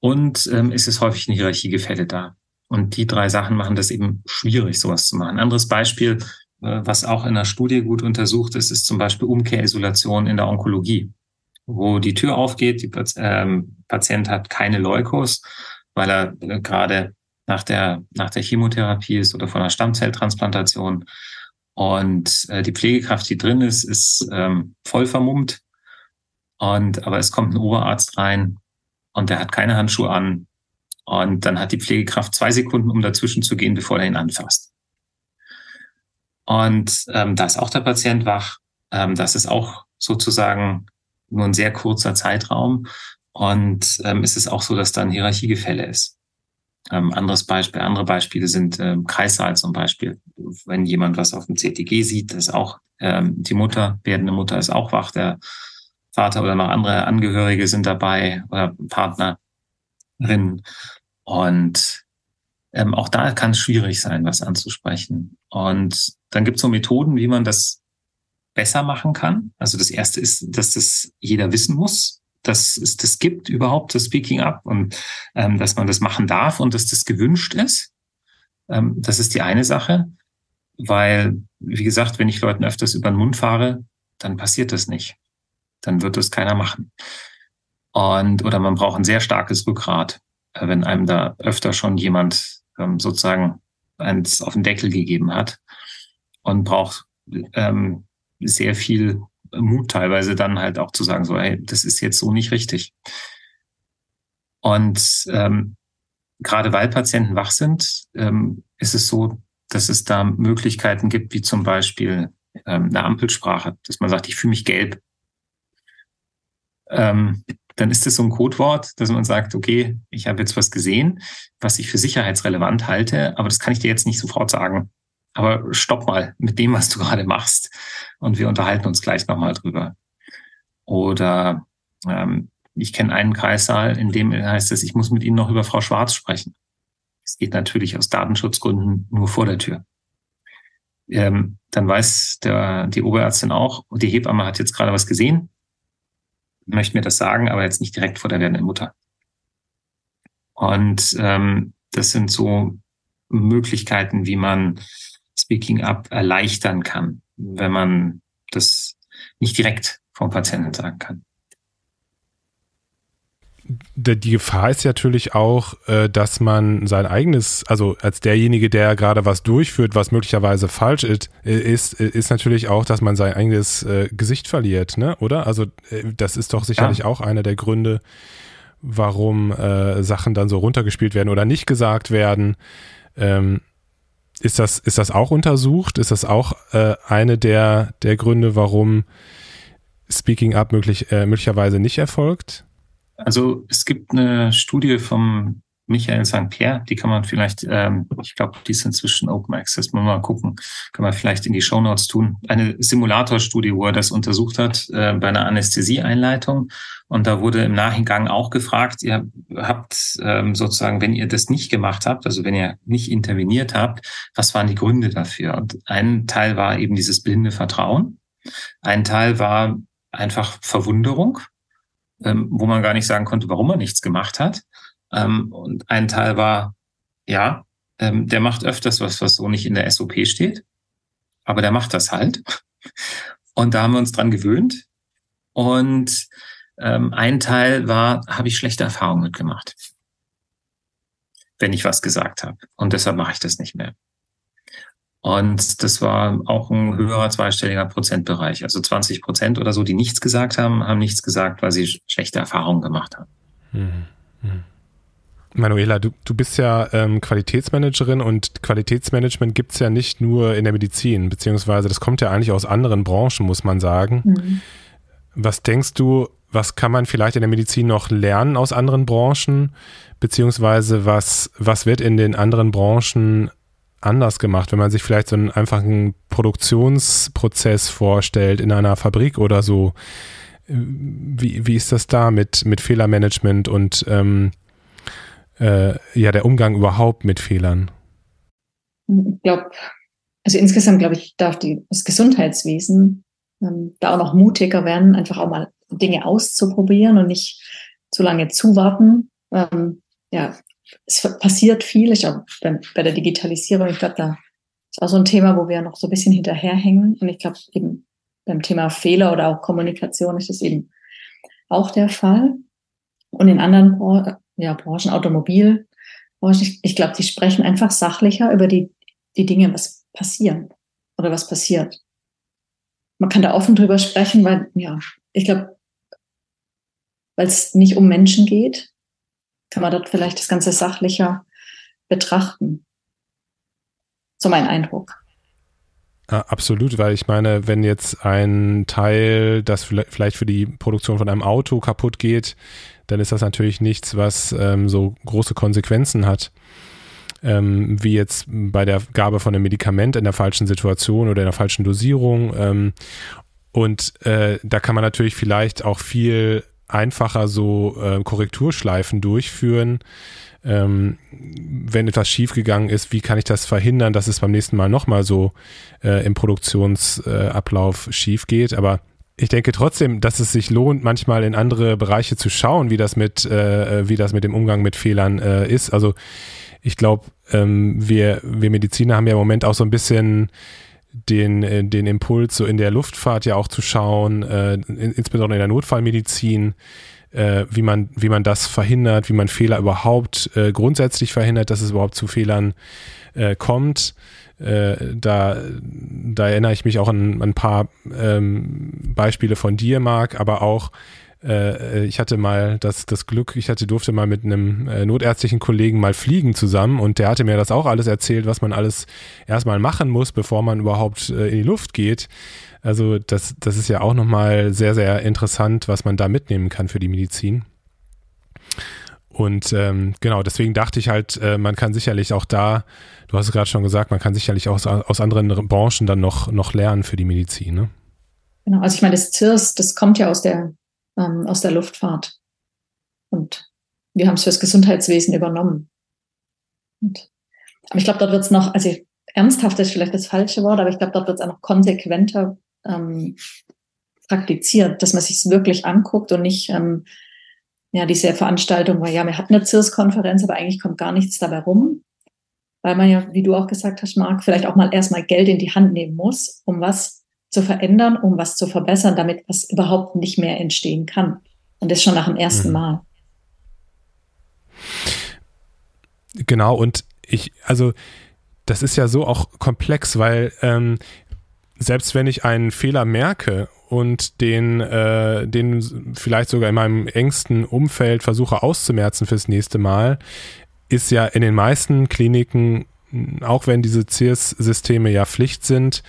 und ähm, es ist häufig ein Hierarchiegefälle da. Und die drei Sachen machen das eben schwierig, sowas zu machen. Anderes Beispiel, äh, was auch in der Studie gut untersucht ist, ist zum Beispiel Umkehrisolation in der Onkologie, wo die Tür aufgeht, die ähm, Patient hat keine Leukos, weil er äh, gerade nach der, nach der Chemotherapie ist oder von einer Stammzelltransplantation und äh, die Pflegekraft, die drin ist, ist ähm, voll vermummt. Und aber es kommt ein Oberarzt rein und der hat keine Handschuhe an. Und dann hat die Pflegekraft zwei Sekunden, um dazwischen zu gehen, bevor er ihn anfasst. Und ähm, da ist auch der Patient wach. Ähm, das ist auch sozusagen nur ein sehr kurzer Zeitraum. Und ähm, es ist auch so, dass da ein Hierarchiegefälle ist. Ähm, anderes Beispiel, andere Beispiele sind ähm, Kreissaal zum Beispiel. Wenn jemand was auf dem CTG sieht, ist auch ähm, die Mutter, werdende Mutter ist auch wach, der Vater oder noch andere Angehörige sind dabei oder Partnerin. Und ähm, auch da kann es schwierig sein, was anzusprechen. Und dann gibt es so Methoden, wie man das besser machen kann. Also das erste ist, dass das jeder wissen muss, dass es das gibt überhaupt, das Speaking Up und ähm, dass man das machen darf und dass das gewünscht ist. Ähm, das ist die eine Sache, weil, wie gesagt, wenn ich Leuten öfters über den Mund fahre, dann passiert das nicht. Dann wird das keiner machen. Und, oder man braucht ein sehr starkes Rückgrat, äh, wenn einem da öfter schon jemand ähm, sozusagen eins auf den Deckel gegeben hat und braucht ähm, sehr viel Mut teilweise dann halt auch zu sagen, so, hey, das ist jetzt so nicht richtig. Und ähm, gerade weil Patienten wach sind, ähm, ist es so, dass es da Möglichkeiten gibt, wie zum Beispiel ähm, eine Ampelsprache, dass man sagt, ich fühle mich gelb. Ähm, dann ist es so ein Codewort, dass man sagt, okay, ich habe jetzt was gesehen, was ich für sicherheitsrelevant halte, aber das kann ich dir jetzt nicht sofort sagen aber stopp mal mit dem, was du gerade machst und wir unterhalten uns gleich nochmal drüber. Oder ähm, ich kenne einen Kreissaal, in dem heißt es, ich muss mit Ihnen noch über Frau Schwarz sprechen. Es geht natürlich aus Datenschutzgründen nur vor der Tür. Ähm, dann weiß der, die Oberärztin auch, die Hebamme hat jetzt gerade was gesehen, möchte mir das sagen, aber jetzt nicht direkt vor der werdenden Mutter. Und ähm, das sind so Möglichkeiten, wie man Speaking Up erleichtern kann, wenn man das nicht direkt vom Patienten sagen kann. Die Gefahr ist natürlich auch, äh, dass man sein eigenes, also als derjenige, der gerade was durchführt, was möglicherweise falsch ist, ist, ist natürlich auch, dass man sein eigenes äh, Gesicht verliert, ne? Oder? Also äh, das ist doch sicherlich ja. auch einer der Gründe, warum Sachen dann so runtergespielt werden oder nicht gesagt werden. Ähm, ist das, ist das auch untersucht? Ist das auch äh, eine der, der Gründe, warum Speaking Up möglich, äh, möglicherweise nicht erfolgt? Also es gibt eine Studie vom Michael St. Pierre, die kann man vielleicht, ähm, ich glaube, die ist inzwischen Open Access, mal, mal gucken, kann man vielleicht in die Show Notes tun. Eine Simulatorstudie, wo er das untersucht hat äh, bei einer Anästhesieeinleitung. Und da wurde im Nachhinein auch gefragt, ihr habt ähm, sozusagen, wenn ihr das nicht gemacht habt, also wenn ihr nicht interveniert habt, was waren die Gründe dafür? Und ein Teil war eben dieses blinde Vertrauen. Ein Teil war einfach Verwunderung, ähm, wo man gar nicht sagen konnte, warum er nichts gemacht hat. Ähm, und ein Teil war, ja, ähm, der macht öfters was, was so nicht in der SOP steht, aber der macht das halt. Und da haben wir uns dran gewöhnt. Und ähm, ein Teil war, habe ich schlechte Erfahrungen mitgemacht, wenn ich was gesagt habe. Und deshalb mache ich das nicht mehr. Und das war auch ein höherer zweistelliger Prozentbereich. Also 20 Prozent oder so, die nichts gesagt haben, haben nichts gesagt, weil sie schlechte Erfahrungen gemacht haben. Mhm. Mhm. Manuela, du, du bist ja ähm, Qualitätsmanagerin und Qualitätsmanagement gibt es ja nicht nur in der Medizin, beziehungsweise das kommt ja eigentlich aus anderen Branchen, muss man sagen. Mhm. Was denkst du, was kann man vielleicht in der Medizin noch lernen aus anderen Branchen, beziehungsweise was, was wird in den anderen Branchen anders gemacht, wenn man sich vielleicht so einen einfachen Produktionsprozess vorstellt in einer Fabrik oder so? Wie, wie ist das da mit, mit Fehlermanagement und ähm, äh, ja, der Umgang überhaupt mit Fehlern? Ich glaube, also insgesamt glaube ich, darf die, das Gesundheitswesen ähm, da auch noch mutiger werden, einfach auch mal Dinge auszuprobieren und nicht zu lange zuwarten. Ähm, ja, es passiert viel. Ich glaube, bei, der Digitalisierung, ich glaube, da ist auch so ein Thema, wo wir noch so ein bisschen hinterherhängen. Und ich glaube, eben beim Thema Fehler oder auch Kommunikation ist das eben auch der Fall. Und in anderen ja, Branchen, Automobilbranchen, ich, ich glaube, die sprechen einfach sachlicher über die, die Dinge, was passieren oder was passiert. Man kann da offen drüber sprechen, weil, ja, ich glaube, weil es nicht um Menschen geht, kann man dort vielleicht das Ganze sachlicher betrachten. So mein Eindruck. absolut, weil ich meine, wenn jetzt ein Teil, das vielleicht für die Produktion von einem Auto kaputt geht, dann ist das natürlich nichts, was ähm, so große Konsequenzen hat. Ähm, wie jetzt bei der Gabe von einem Medikament in der falschen Situation oder in der falschen Dosierung. Ähm, und äh, da kann man natürlich vielleicht auch viel einfacher so äh, Korrekturschleifen durchführen. Ähm, wenn etwas schiefgegangen ist, wie kann ich das verhindern, dass es beim nächsten Mal nochmal so äh, im Produktionsablauf äh, schief geht. Aber ich denke trotzdem, dass es sich lohnt, manchmal in andere Bereiche zu schauen, wie das mit, äh, wie das mit dem Umgang mit Fehlern äh, ist. Also ich glaube, ähm, wir, wir Mediziner haben ja im Moment auch so ein bisschen den, äh, den Impuls, so in der Luftfahrt ja auch zu schauen, äh, in, insbesondere in der Notfallmedizin, äh, wie, man, wie man das verhindert, wie man Fehler überhaupt äh, grundsätzlich verhindert, dass es überhaupt zu Fehlern äh, kommt. Äh, da, da erinnere ich mich auch an, an ein paar ähm, Beispiele von dir, Marc, aber auch äh, ich hatte mal das, das Glück, ich hatte, durfte mal mit einem äh, notärztlichen Kollegen mal fliegen zusammen und der hatte mir das auch alles erzählt, was man alles erstmal machen muss, bevor man überhaupt äh, in die Luft geht. Also das, das ist ja auch nochmal sehr, sehr interessant, was man da mitnehmen kann für die Medizin. Und ähm, genau, deswegen dachte ich halt, äh, man kann sicherlich auch da, du hast es gerade schon gesagt, man kann sicherlich auch aus, aus anderen Branchen dann noch, noch lernen für die Medizin. Ne? Genau, also ich meine, das CIRS, das kommt ja aus der, ähm, aus der Luftfahrt. Und wir haben es fürs Gesundheitswesen übernommen. Und, aber ich glaube, dort wird es noch, also ernsthaft ist vielleicht das falsche Wort, aber ich glaube, dort wird es auch noch konsequenter ähm, praktiziert, dass man sich wirklich anguckt und nicht ähm, ja, diese Veranstaltung war, ja, wir hatten eine CIRS-Konferenz, aber eigentlich kommt gar nichts dabei rum, weil man ja, wie du auch gesagt hast, Marc, vielleicht auch mal erstmal Geld in die Hand nehmen muss, um was zu verändern, um was zu verbessern, damit was überhaupt nicht mehr entstehen kann. Und das schon nach dem ersten mhm. Mal. Genau, und ich, also das ist ja so auch komplex, weil ähm, selbst wenn ich einen Fehler merke und den, äh, den vielleicht sogar in meinem engsten Umfeld versuche auszumerzen fürs nächste Mal, ist ja in den meisten Kliniken, auch wenn diese CIRS-Systeme ja Pflicht sind,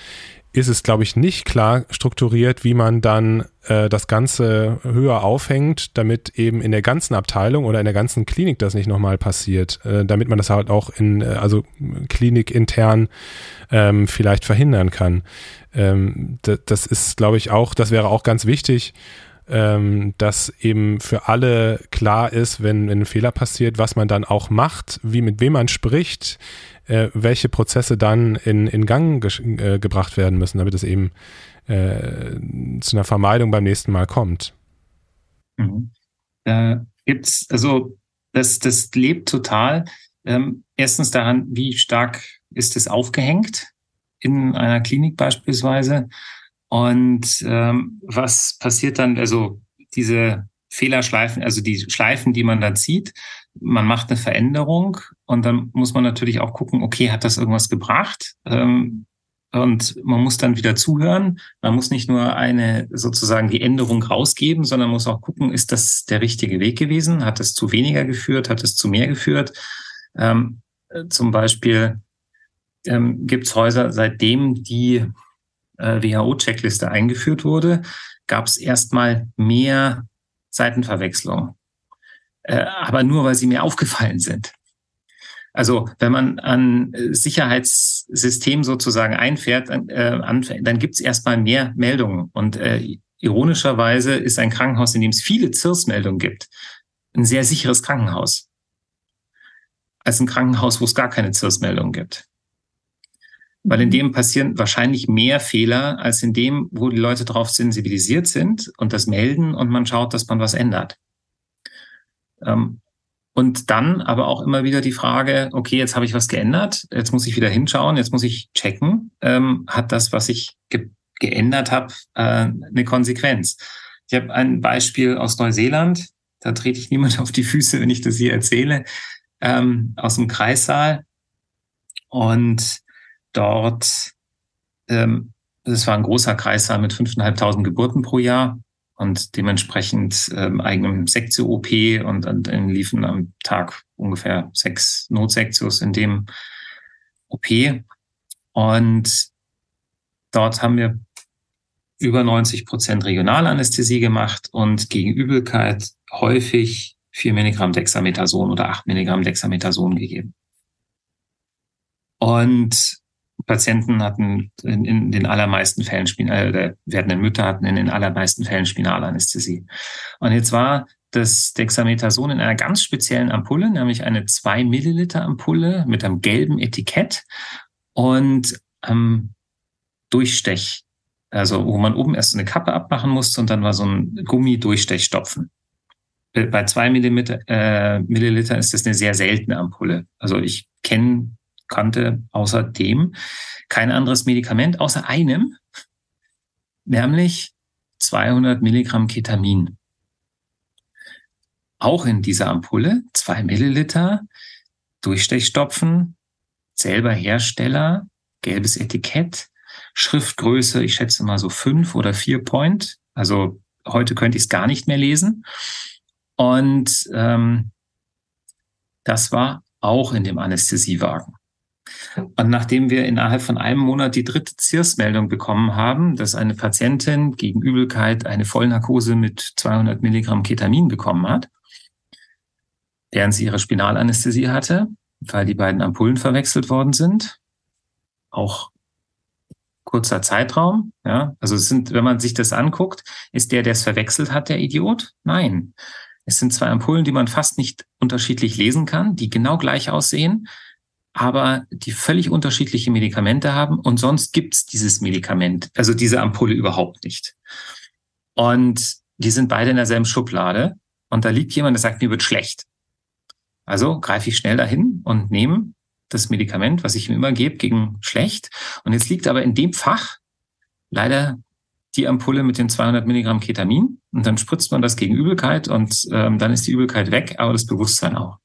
ist es, glaube ich, nicht klar strukturiert, wie man dann äh, das Ganze höher aufhängt, damit eben in der ganzen Abteilung oder in der ganzen Klinik das nicht nochmal passiert, äh, damit man das halt auch in, äh, also klinikintern ähm, vielleicht verhindern kann. Ähm, das ist, glaube ich, auch, das wäre auch ganz wichtig, ähm, dass eben für alle klar ist, wenn, wenn ein Fehler passiert, was man dann auch macht, wie mit wem man spricht, äh, welche Prozesse dann in, in Gang ge äh, gebracht werden müssen, damit es eben äh, zu einer Vermeidung beim nächsten Mal kommt. Mhm. Da gibt's, also das, das lebt total. Ähm, erstens daran, wie stark ist es aufgehängt in einer Klinik beispielsweise. Und ähm, was passiert dann? Also diese Fehlerschleifen, also die Schleifen, die man da zieht, man macht eine Veränderung und dann muss man natürlich auch gucken, okay, hat das irgendwas gebracht? Ähm, und man muss dann wieder zuhören. Man muss nicht nur eine sozusagen die Änderung rausgeben, sondern muss auch gucken, ist das der richtige Weg gewesen? Hat es zu weniger geführt? Hat es zu mehr geführt? Ähm, äh, zum Beispiel ähm, gibt es Häuser, seitdem die äh, WHO-Checkliste eingeführt wurde, gab es erstmal mehr Seitenverwechslung. Äh, aber nur, weil sie mir aufgefallen sind. Also wenn man an äh, Sicherheitssystem sozusagen einfährt, äh, anfängt, dann gibt es erstmal mehr Meldungen. Und äh, ironischerweise ist ein Krankenhaus, in dem es viele ZIRS-Meldungen gibt, ein sehr sicheres Krankenhaus. Als ein Krankenhaus, wo es gar keine ZIRS-Meldungen gibt. Weil in dem passieren wahrscheinlich mehr Fehler als in dem, wo die Leute darauf sensibilisiert sind und das melden und man schaut, dass man was ändert. Ähm, und dann aber auch immer wieder die Frage, okay, jetzt habe ich was geändert, jetzt muss ich wieder hinschauen, jetzt muss ich checken, ähm, hat das, was ich ge geändert habe, äh, eine Konsequenz. Ich habe ein Beispiel aus Neuseeland, da trete ich niemand auf die Füße, wenn ich das hier erzähle, ähm, aus dem Kreissaal. Und dort, ähm, das war ein großer Kreissaal mit 5.500 Geburten pro Jahr und dementsprechend ähm, eigenem Sektio-OP und, und dann liefen am Tag ungefähr sechs Notsektios in dem OP. Und dort haben wir über 90 Prozent Regionalanästhesie gemacht und gegen Übelkeit häufig 4 Milligramm Dexamethason oder 8 Milligramm Dexamethason gegeben. Und Patienten hatten in, in den allermeisten Fällen, äh, der werdenden Mütter hatten in den allermeisten Fällen Spinalanästhesie. Und jetzt war das Dexamethason in einer ganz speziellen Ampulle, nämlich eine 2 Milliliter Ampulle mit einem gelben Etikett und ähm, Durchstech, also wo man oben erst eine Kappe abmachen musste und dann war so ein Gummidurchstechstopfen. Bei zwei Milliliter, äh, Milliliter ist das eine sehr seltene Ampulle. Also ich kenne kannte außerdem kein anderes Medikament außer einem, nämlich 200 Milligramm Ketamin. Auch in dieser Ampulle, zwei Milliliter, Durchstechstopfen, selber Hersteller, gelbes Etikett, Schriftgröße, ich schätze mal so fünf oder vier Point. Also heute könnte ich es gar nicht mehr lesen. Und ähm, das war auch in dem Anästhesiewagen. Und nachdem wir innerhalb von einem Monat die dritte ZIRS-Meldung bekommen haben, dass eine Patientin gegen Übelkeit eine Vollnarkose mit 200 Milligramm Ketamin bekommen hat, während sie ihre Spinalanästhesie hatte, weil die beiden Ampullen verwechselt worden sind, auch kurzer Zeitraum. Ja, also es sind, wenn man sich das anguckt, ist der, der es verwechselt hat, der Idiot? Nein. Es sind zwei Ampullen, die man fast nicht unterschiedlich lesen kann, die genau gleich aussehen, aber die völlig unterschiedliche Medikamente haben und sonst gibt's dieses Medikament, also diese Ampulle überhaupt nicht. Und die sind beide in derselben Schublade und da liegt jemand, der sagt, mir wird schlecht. Also greife ich schnell dahin und nehme das Medikament, was ich ihm immer gebe, gegen schlecht. Und jetzt liegt aber in dem Fach leider die Ampulle mit den 200 Milligramm Ketamin und dann spritzt man das gegen Übelkeit und ähm, dann ist die Übelkeit weg, aber das Bewusstsein auch.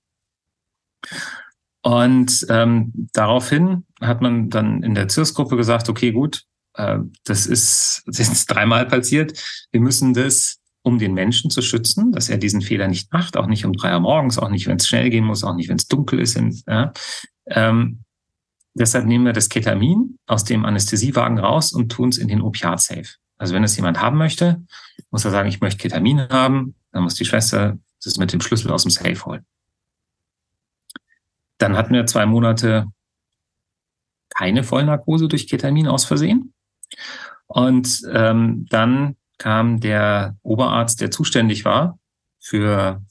Und ähm, daraufhin hat man dann in der CIRS-Gruppe gesagt, okay, gut, äh, das ist, das ist dreimal passiert. Wir müssen das, um den Menschen zu schützen, dass er diesen Fehler nicht macht, auch nicht um drei Uhr morgens, auch nicht, wenn es schnell gehen muss, auch nicht, wenn es dunkel ist. In, ja. ähm, deshalb nehmen wir das Ketamin aus dem Anästhesiewagen raus und tun es in den Opiat-Safe. Also wenn es jemand haben möchte, muss er sagen, ich möchte Ketamin haben, dann muss die Schwester das mit dem Schlüssel aus dem Safe holen. Dann hatten wir zwei Monate keine Vollnarkose durch Ketamin aus Versehen. Und ähm, dann kam der Oberarzt, der zuständig war für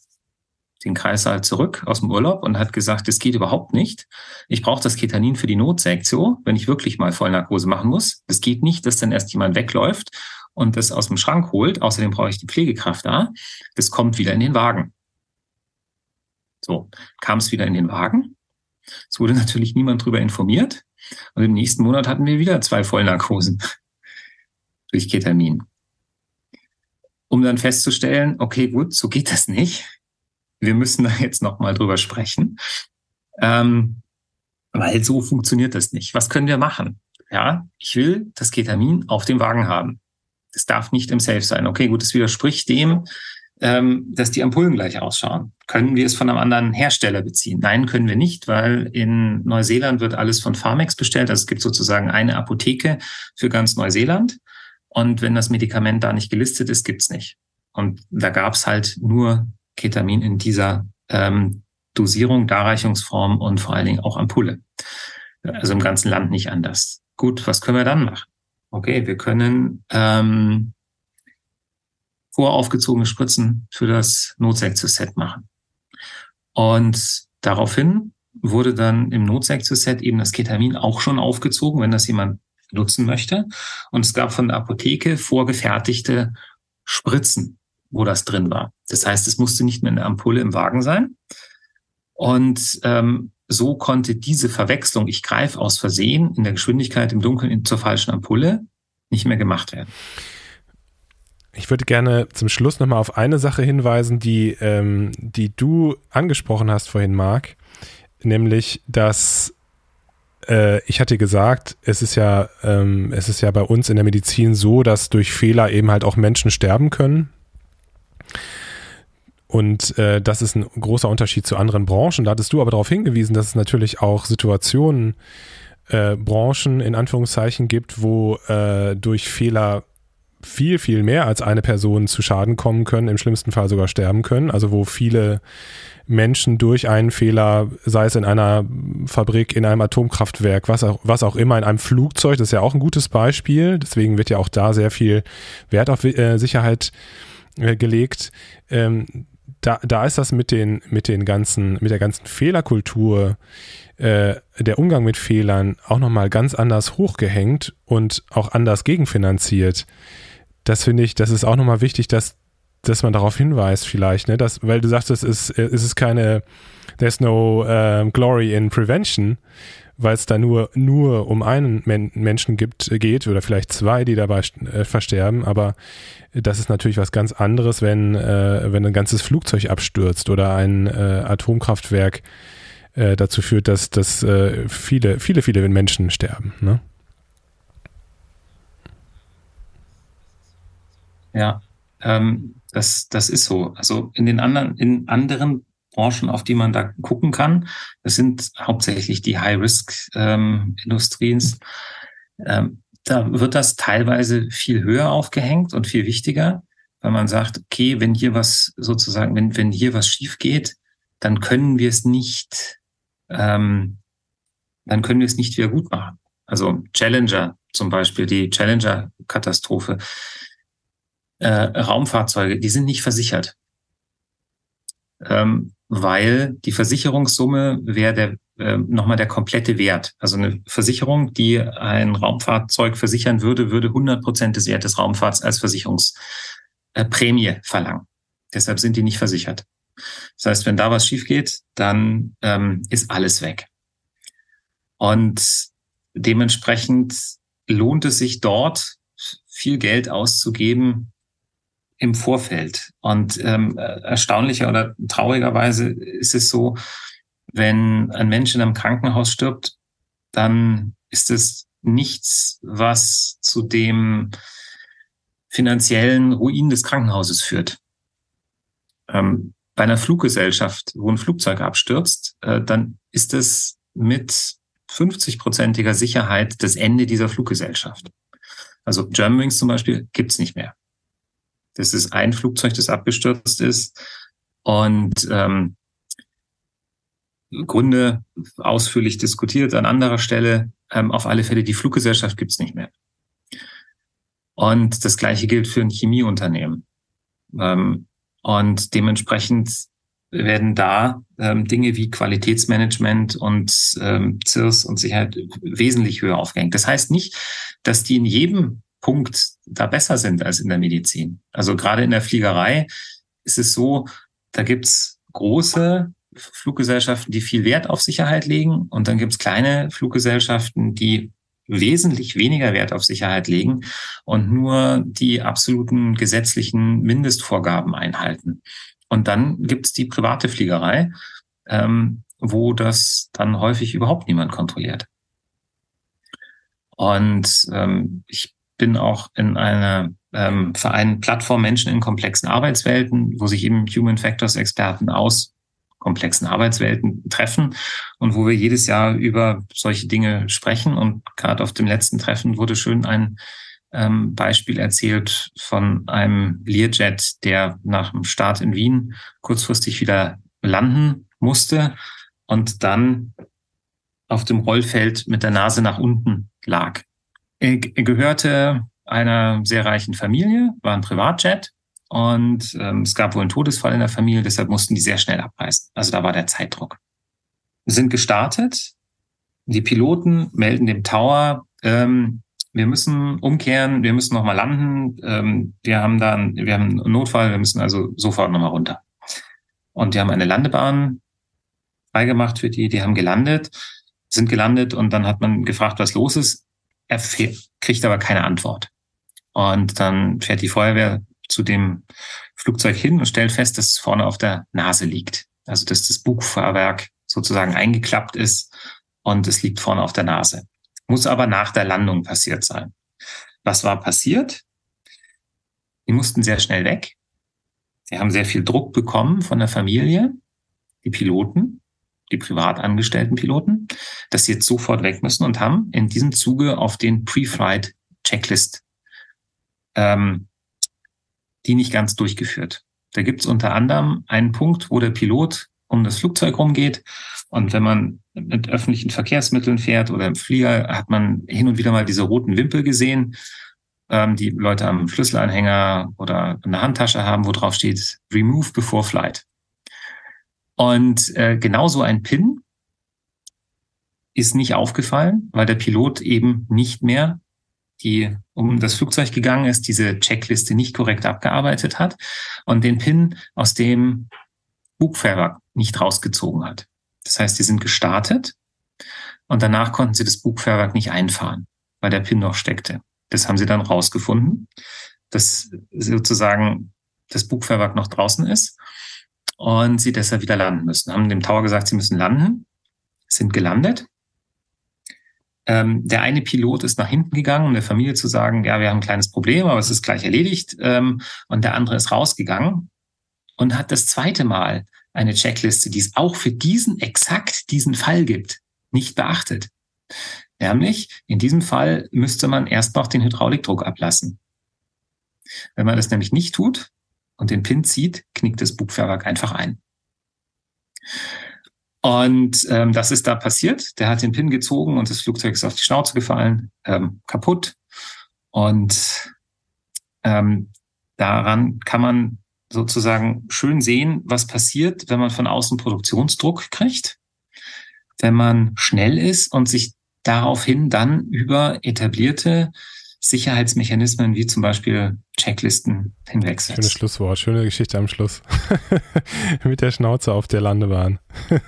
den Kreissaal zurück aus dem Urlaub und hat gesagt, es geht überhaupt nicht. Ich brauche das Ketanin für die Notsektion, wenn ich wirklich mal Vollnarkose machen muss. Es geht nicht, dass dann erst jemand wegläuft und das aus dem Schrank holt. Außerdem brauche ich die Pflegekraft da. Das kommt wieder in den Wagen. So, kam es wieder in den Wagen. Es wurde natürlich niemand darüber informiert. Und im nächsten Monat hatten wir wieder zwei Vollnarkosen durch Ketamin. Um dann festzustellen, okay, gut, so geht das nicht. Wir müssen da jetzt nochmal drüber sprechen. Ähm, weil so funktioniert das nicht. Was können wir machen? Ja, ich will das Ketamin auf dem Wagen haben. Das darf nicht im Safe sein. Okay, gut, das widerspricht dem, ähm, dass die Ampullen gleich ausschauen. Können wir es von einem anderen Hersteller beziehen? Nein, können wir nicht, weil in Neuseeland wird alles von Pharmex bestellt. Also es gibt sozusagen eine Apotheke für ganz Neuseeland. Und wenn das Medikament da nicht gelistet ist, gibt's nicht. Und da gab's halt nur Ketamin in dieser ähm, Dosierung, Darreichungsform und vor allen Dingen auch Ampulle. Also im ganzen Land nicht anders. Gut, was können wir dann machen? Okay, wir können ähm, voraufgezogene Spritzen für das Notsektion-Set machen. Und daraufhin wurde dann im Notsektion-Set eben das Ketamin auch schon aufgezogen, wenn das jemand nutzen möchte. Und es gab von der Apotheke vorgefertigte Spritzen, wo das drin war. Das heißt, es musste nicht mehr eine Ampulle im Wagen sein. Und ähm, so konnte diese Verwechslung, ich greife aus Versehen in der Geschwindigkeit im Dunkeln zur falschen Ampulle, nicht mehr gemacht werden. Ich würde gerne zum Schluss nochmal auf eine Sache hinweisen, die, ähm, die du angesprochen hast vorhin, Marc, nämlich, dass äh, ich hatte gesagt, es ist ja, ähm, es ist ja bei uns in der Medizin so, dass durch Fehler eben halt auch Menschen sterben können. Und äh, das ist ein großer Unterschied zu anderen Branchen. Da hattest du aber darauf hingewiesen, dass es natürlich auch Situationen, äh, Branchen in Anführungszeichen gibt, wo äh, durch Fehler viel, viel mehr als eine Person zu Schaden kommen können, im schlimmsten Fall sogar sterben können. Also wo viele Menschen durch einen Fehler, sei es in einer Fabrik, in einem Atomkraftwerk, was auch, was auch immer, in einem Flugzeug, das ist ja auch ein gutes Beispiel. Deswegen wird ja auch da sehr viel Wert auf äh, Sicherheit äh, gelegt. Ähm, da, da ist das mit den, mit den ganzen, mit der ganzen Fehlerkultur, äh, der Umgang mit Fehlern auch nochmal ganz anders hochgehängt und auch anders gegenfinanziert. Das finde ich, das ist auch nochmal wichtig, dass dass man darauf hinweist vielleicht, ne, dass, weil du sagst, es ist, es ist keine, there's no uh, glory in prevention, weil es da nur, nur um einen Men Menschen gibt, geht oder vielleicht zwei, die dabei äh, versterben, aber das ist natürlich was ganz anderes, wenn, äh, wenn ein ganzes Flugzeug abstürzt oder ein äh, Atomkraftwerk äh, dazu führt, dass, dass äh, viele, viele, viele Menschen sterben. Ne? Ja, ähm, das, das ist so. Also in den anderen, in anderen Branchen, auf die man da gucken kann, das sind hauptsächlich die High-Risk-Industrien. Ähm, ähm, da wird das teilweise viel höher aufgehängt und viel wichtiger, weil man sagt, okay, wenn hier was sozusagen, wenn, wenn hier was schief geht, dann können wir es nicht, ähm, dann können wir es nicht wieder gut machen. Also Challenger zum Beispiel, die Challenger-Katastrophe äh, Raumfahrzeuge, die sind nicht versichert. Ähm, weil die Versicherungssumme wäre der äh, nochmal der komplette Wert. Also eine Versicherung, die ein Raumfahrzeug versichern würde, würde 100 Prozent des Wertes Raumfahrts als Versicherungsprämie äh, verlangen. Deshalb sind die nicht versichert. Das heißt, wenn da was schief geht, dann ähm, ist alles weg. Und dementsprechend lohnt es sich dort viel Geld auszugeben im Vorfeld. Und ähm, erstaunlicher oder traurigerweise ist es so, wenn ein Mensch in einem Krankenhaus stirbt, dann ist es nichts, was zu dem finanziellen Ruin des Krankenhauses führt. Ähm, bei einer Fluggesellschaft, wo ein Flugzeug abstürzt, äh, dann ist es mit 50-prozentiger Sicherheit das Ende dieser Fluggesellschaft. Also Germanwings zum Beispiel gibt's nicht mehr. Das ist ein Flugzeug, das abgestürzt ist. Und ähm, Gründe ausführlich diskutiert an anderer Stelle. Ähm, auf alle Fälle, die Fluggesellschaft gibt's nicht mehr. Und das Gleiche gilt für ein Chemieunternehmen. Ähm, und dementsprechend werden da ähm, Dinge wie Qualitätsmanagement und ähm, CIRS und Sicherheit wesentlich höher aufgehängt. Das heißt nicht, dass die in jedem Punkt da besser sind als in der Medizin. Also gerade in der Fliegerei ist es so, da gibt's große Fluggesellschaften, die viel Wert auf Sicherheit legen und dann gibt's kleine Fluggesellschaften, die wesentlich weniger Wert auf Sicherheit legen und nur die absoluten gesetzlichen Mindestvorgaben einhalten. Und dann gibt's die private Fliegerei, ähm, wo das dann häufig überhaupt niemand kontrolliert. Und ähm, ich bin auch in einer ähm, Verein Plattform Menschen in komplexen Arbeitswelten, wo sich eben Human Factors Experten aus komplexen Arbeitswelten treffen und wo wir jedes Jahr über solche Dinge sprechen. Und gerade auf dem letzten Treffen wurde schön ein ähm, Beispiel erzählt von einem Learjet, der nach dem Start in Wien kurzfristig wieder landen musste und dann auf dem Rollfeld mit der Nase nach unten lag. Er gehörte einer sehr reichen Familie, war ein Privatjet und ähm, es gab wohl einen Todesfall in der Familie, deshalb mussten die sehr schnell abreisen. Also da war der Zeitdruck. Wir sind gestartet. Die Piloten melden dem Tower, ähm, wir müssen umkehren, wir müssen nochmal landen, ähm, wir haben dann, wir haben einen Notfall, wir müssen also sofort nochmal runter. Und die haben eine Landebahn freigemacht für die, die haben gelandet, sind gelandet und dann hat man gefragt, was los ist. Er kriegt aber keine Antwort. Und dann fährt die Feuerwehr zu dem Flugzeug hin und stellt fest, dass es vorne auf der Nase liegt. Also dass das Bugfahrwerk sozusagen eingeklappt ist und es liegt vorne auf der Nase. Muss aber nach der Landung passiert sein. Was war passiert? Die mussten sehr schnell weg. Sie haben sehr viel Druck bekommen von der Familie, die Piloten, die privat angestellten Piloten, dass sie jetzt sofort weg müssen und haben in diesem Zuge auf den Pre-Flight Checklist ähm, die nicht ganz durchgeführt. Da gibt es unter anderem einen Punkt, wo der Pilot um das Flugzeug rumgeht. Und wenn man mit öffentlichen Verkehrsmitteln fährt oder im Flieger, hat man hin und wieder mal diese roten Wimpel gesehen, ähm, die Leute am Schlüsselanhänger oder in der Handtasche haben, wo drauf steht Remove before flight. Und äh, genauso ein Pin ist nicht aufgefallen, weil der Pilot eben nicht mehr die um das Flugzeug gegangen ist, diese Checkliste nicht korrekt abgearbeitet hat und den Pin aus dem Bugfahrwerk nicht rausgezogen hat. Das heißt, die sind gestartet und danach konnten sie das Bugfahrwerk nicht einfahren, weil der Pin noch steckte. Das haben sie dann rausgefunden, dass sozusagen das Bugfahrwerk noch draußen ist und sie deshalb wieder landen müssen. Haben dem Tower gesagt, sie müssen landen, sind gelandet ähm, der eine Pilot ist nach hinten gegangen, um der Familie zu sagen, ja, wir haben ein kleines Problem, aber es ist gleich erledigt. Ähm, und der andere ist rausgegangen und hat das zweite Mal eine Checkliste, die es auch für diesen exakt diesen Fall gibt, nicht beachtet. Nämlich, in diesem Fall müsste man erst noch den Hydraulikdruck ablassen. Wenn man das nämlich nicht tut und den Pin zieht, knickt das Bugfahrwerk einfach ein. Und ähm, das ist da passiert. Der hat den Pin gezogen und das Flugzeug ist auf die Schnauze gefallen, ähm, kaputt. Und ähm, daran kann man sozusagen schön sehen, was passiert, wenn man von außen Produktionsdruck kriegt, wenn man schnell ist und sich daraufhin dann über etablierte Sicherheitsmechanismen wie zum Beispiel Checklisten hinwegsetzt. Schönes Schlusswort, schöne Geschichte am Schluss. Mit der Schnauze auf der Landebahn.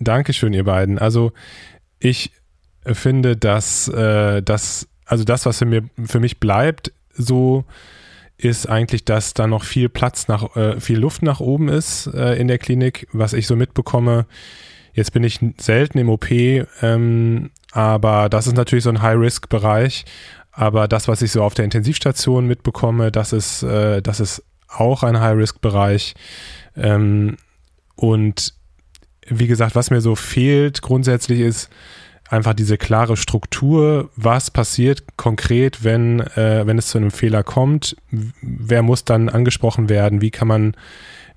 Dankeschön, ihr beiden. Also ich finde, dass äh, das, also das, was für, mir, für mich bleibt, so ist eigentlich, dass da noch viel Platz nach, äh, viel Luft nach oben ist äh, in der Klinik, was ich so mitbekomme. Jetzt bin ich selten im OP, ähm, aber das ist natürlich so ein High-Risk-Bereich. Aber das, was ich so auf der Intensivstation mitbekomme, das ist, äh, das ist auch ein High-Risk-Bereich. Ähm, und wie gesagt, was mir so fehlt grundsätzlich ist einfach diese klare Struktur, was passiert konkret, wenn, äh, wenn es zu einem Fehler kommt, wer muss dann angesprochen werden, wie kann man,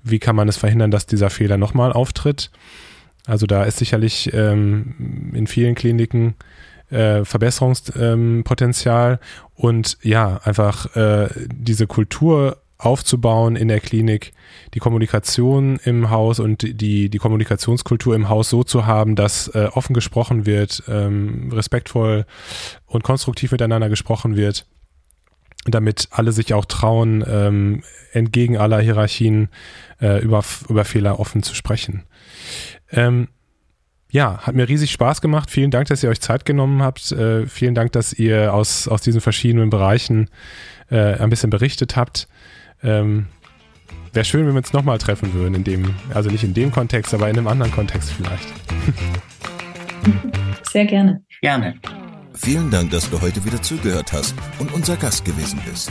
wie kann man es verhindern, dass dieser Fehler nochmal auftritt. Also da ist sicherlich ähm, in vielen Kliniken äh, Verbesserungspotenzial und ja, einfach äh, diese Kultur aufzubauen in der Klinik, die Kommunikation im Haus und die, die Kommunikationskultur im Haus so zu haben, dass äh, offen gesprochen wird, ähm, respektvoll und konstruktiv miteinander gesprochen wird, damit alle sich auch trauen, ähm, entgegen aller Hierarchien äh, über, über Fehler offen zu sprechen. Ähm, ja, hat mir riesig Spaß gemacht. Vielen Dank, dass ihr euch Zeit genommen habt. Äh, vielen Dank, dass ihr aus, aus diesen verschiedenen Bereichen äh, ein bisschen berichtet habt. Ähm, Wäre schön, wenn wir uns nochmal treffen würden, in dem, also nicht in dem Kontext, aber in einem anderen Kontext vielleicht. Sehr gerne. Gerne. Vielen Dank, dass du heute wieder zugehört hast und unser Gast gewesen bist.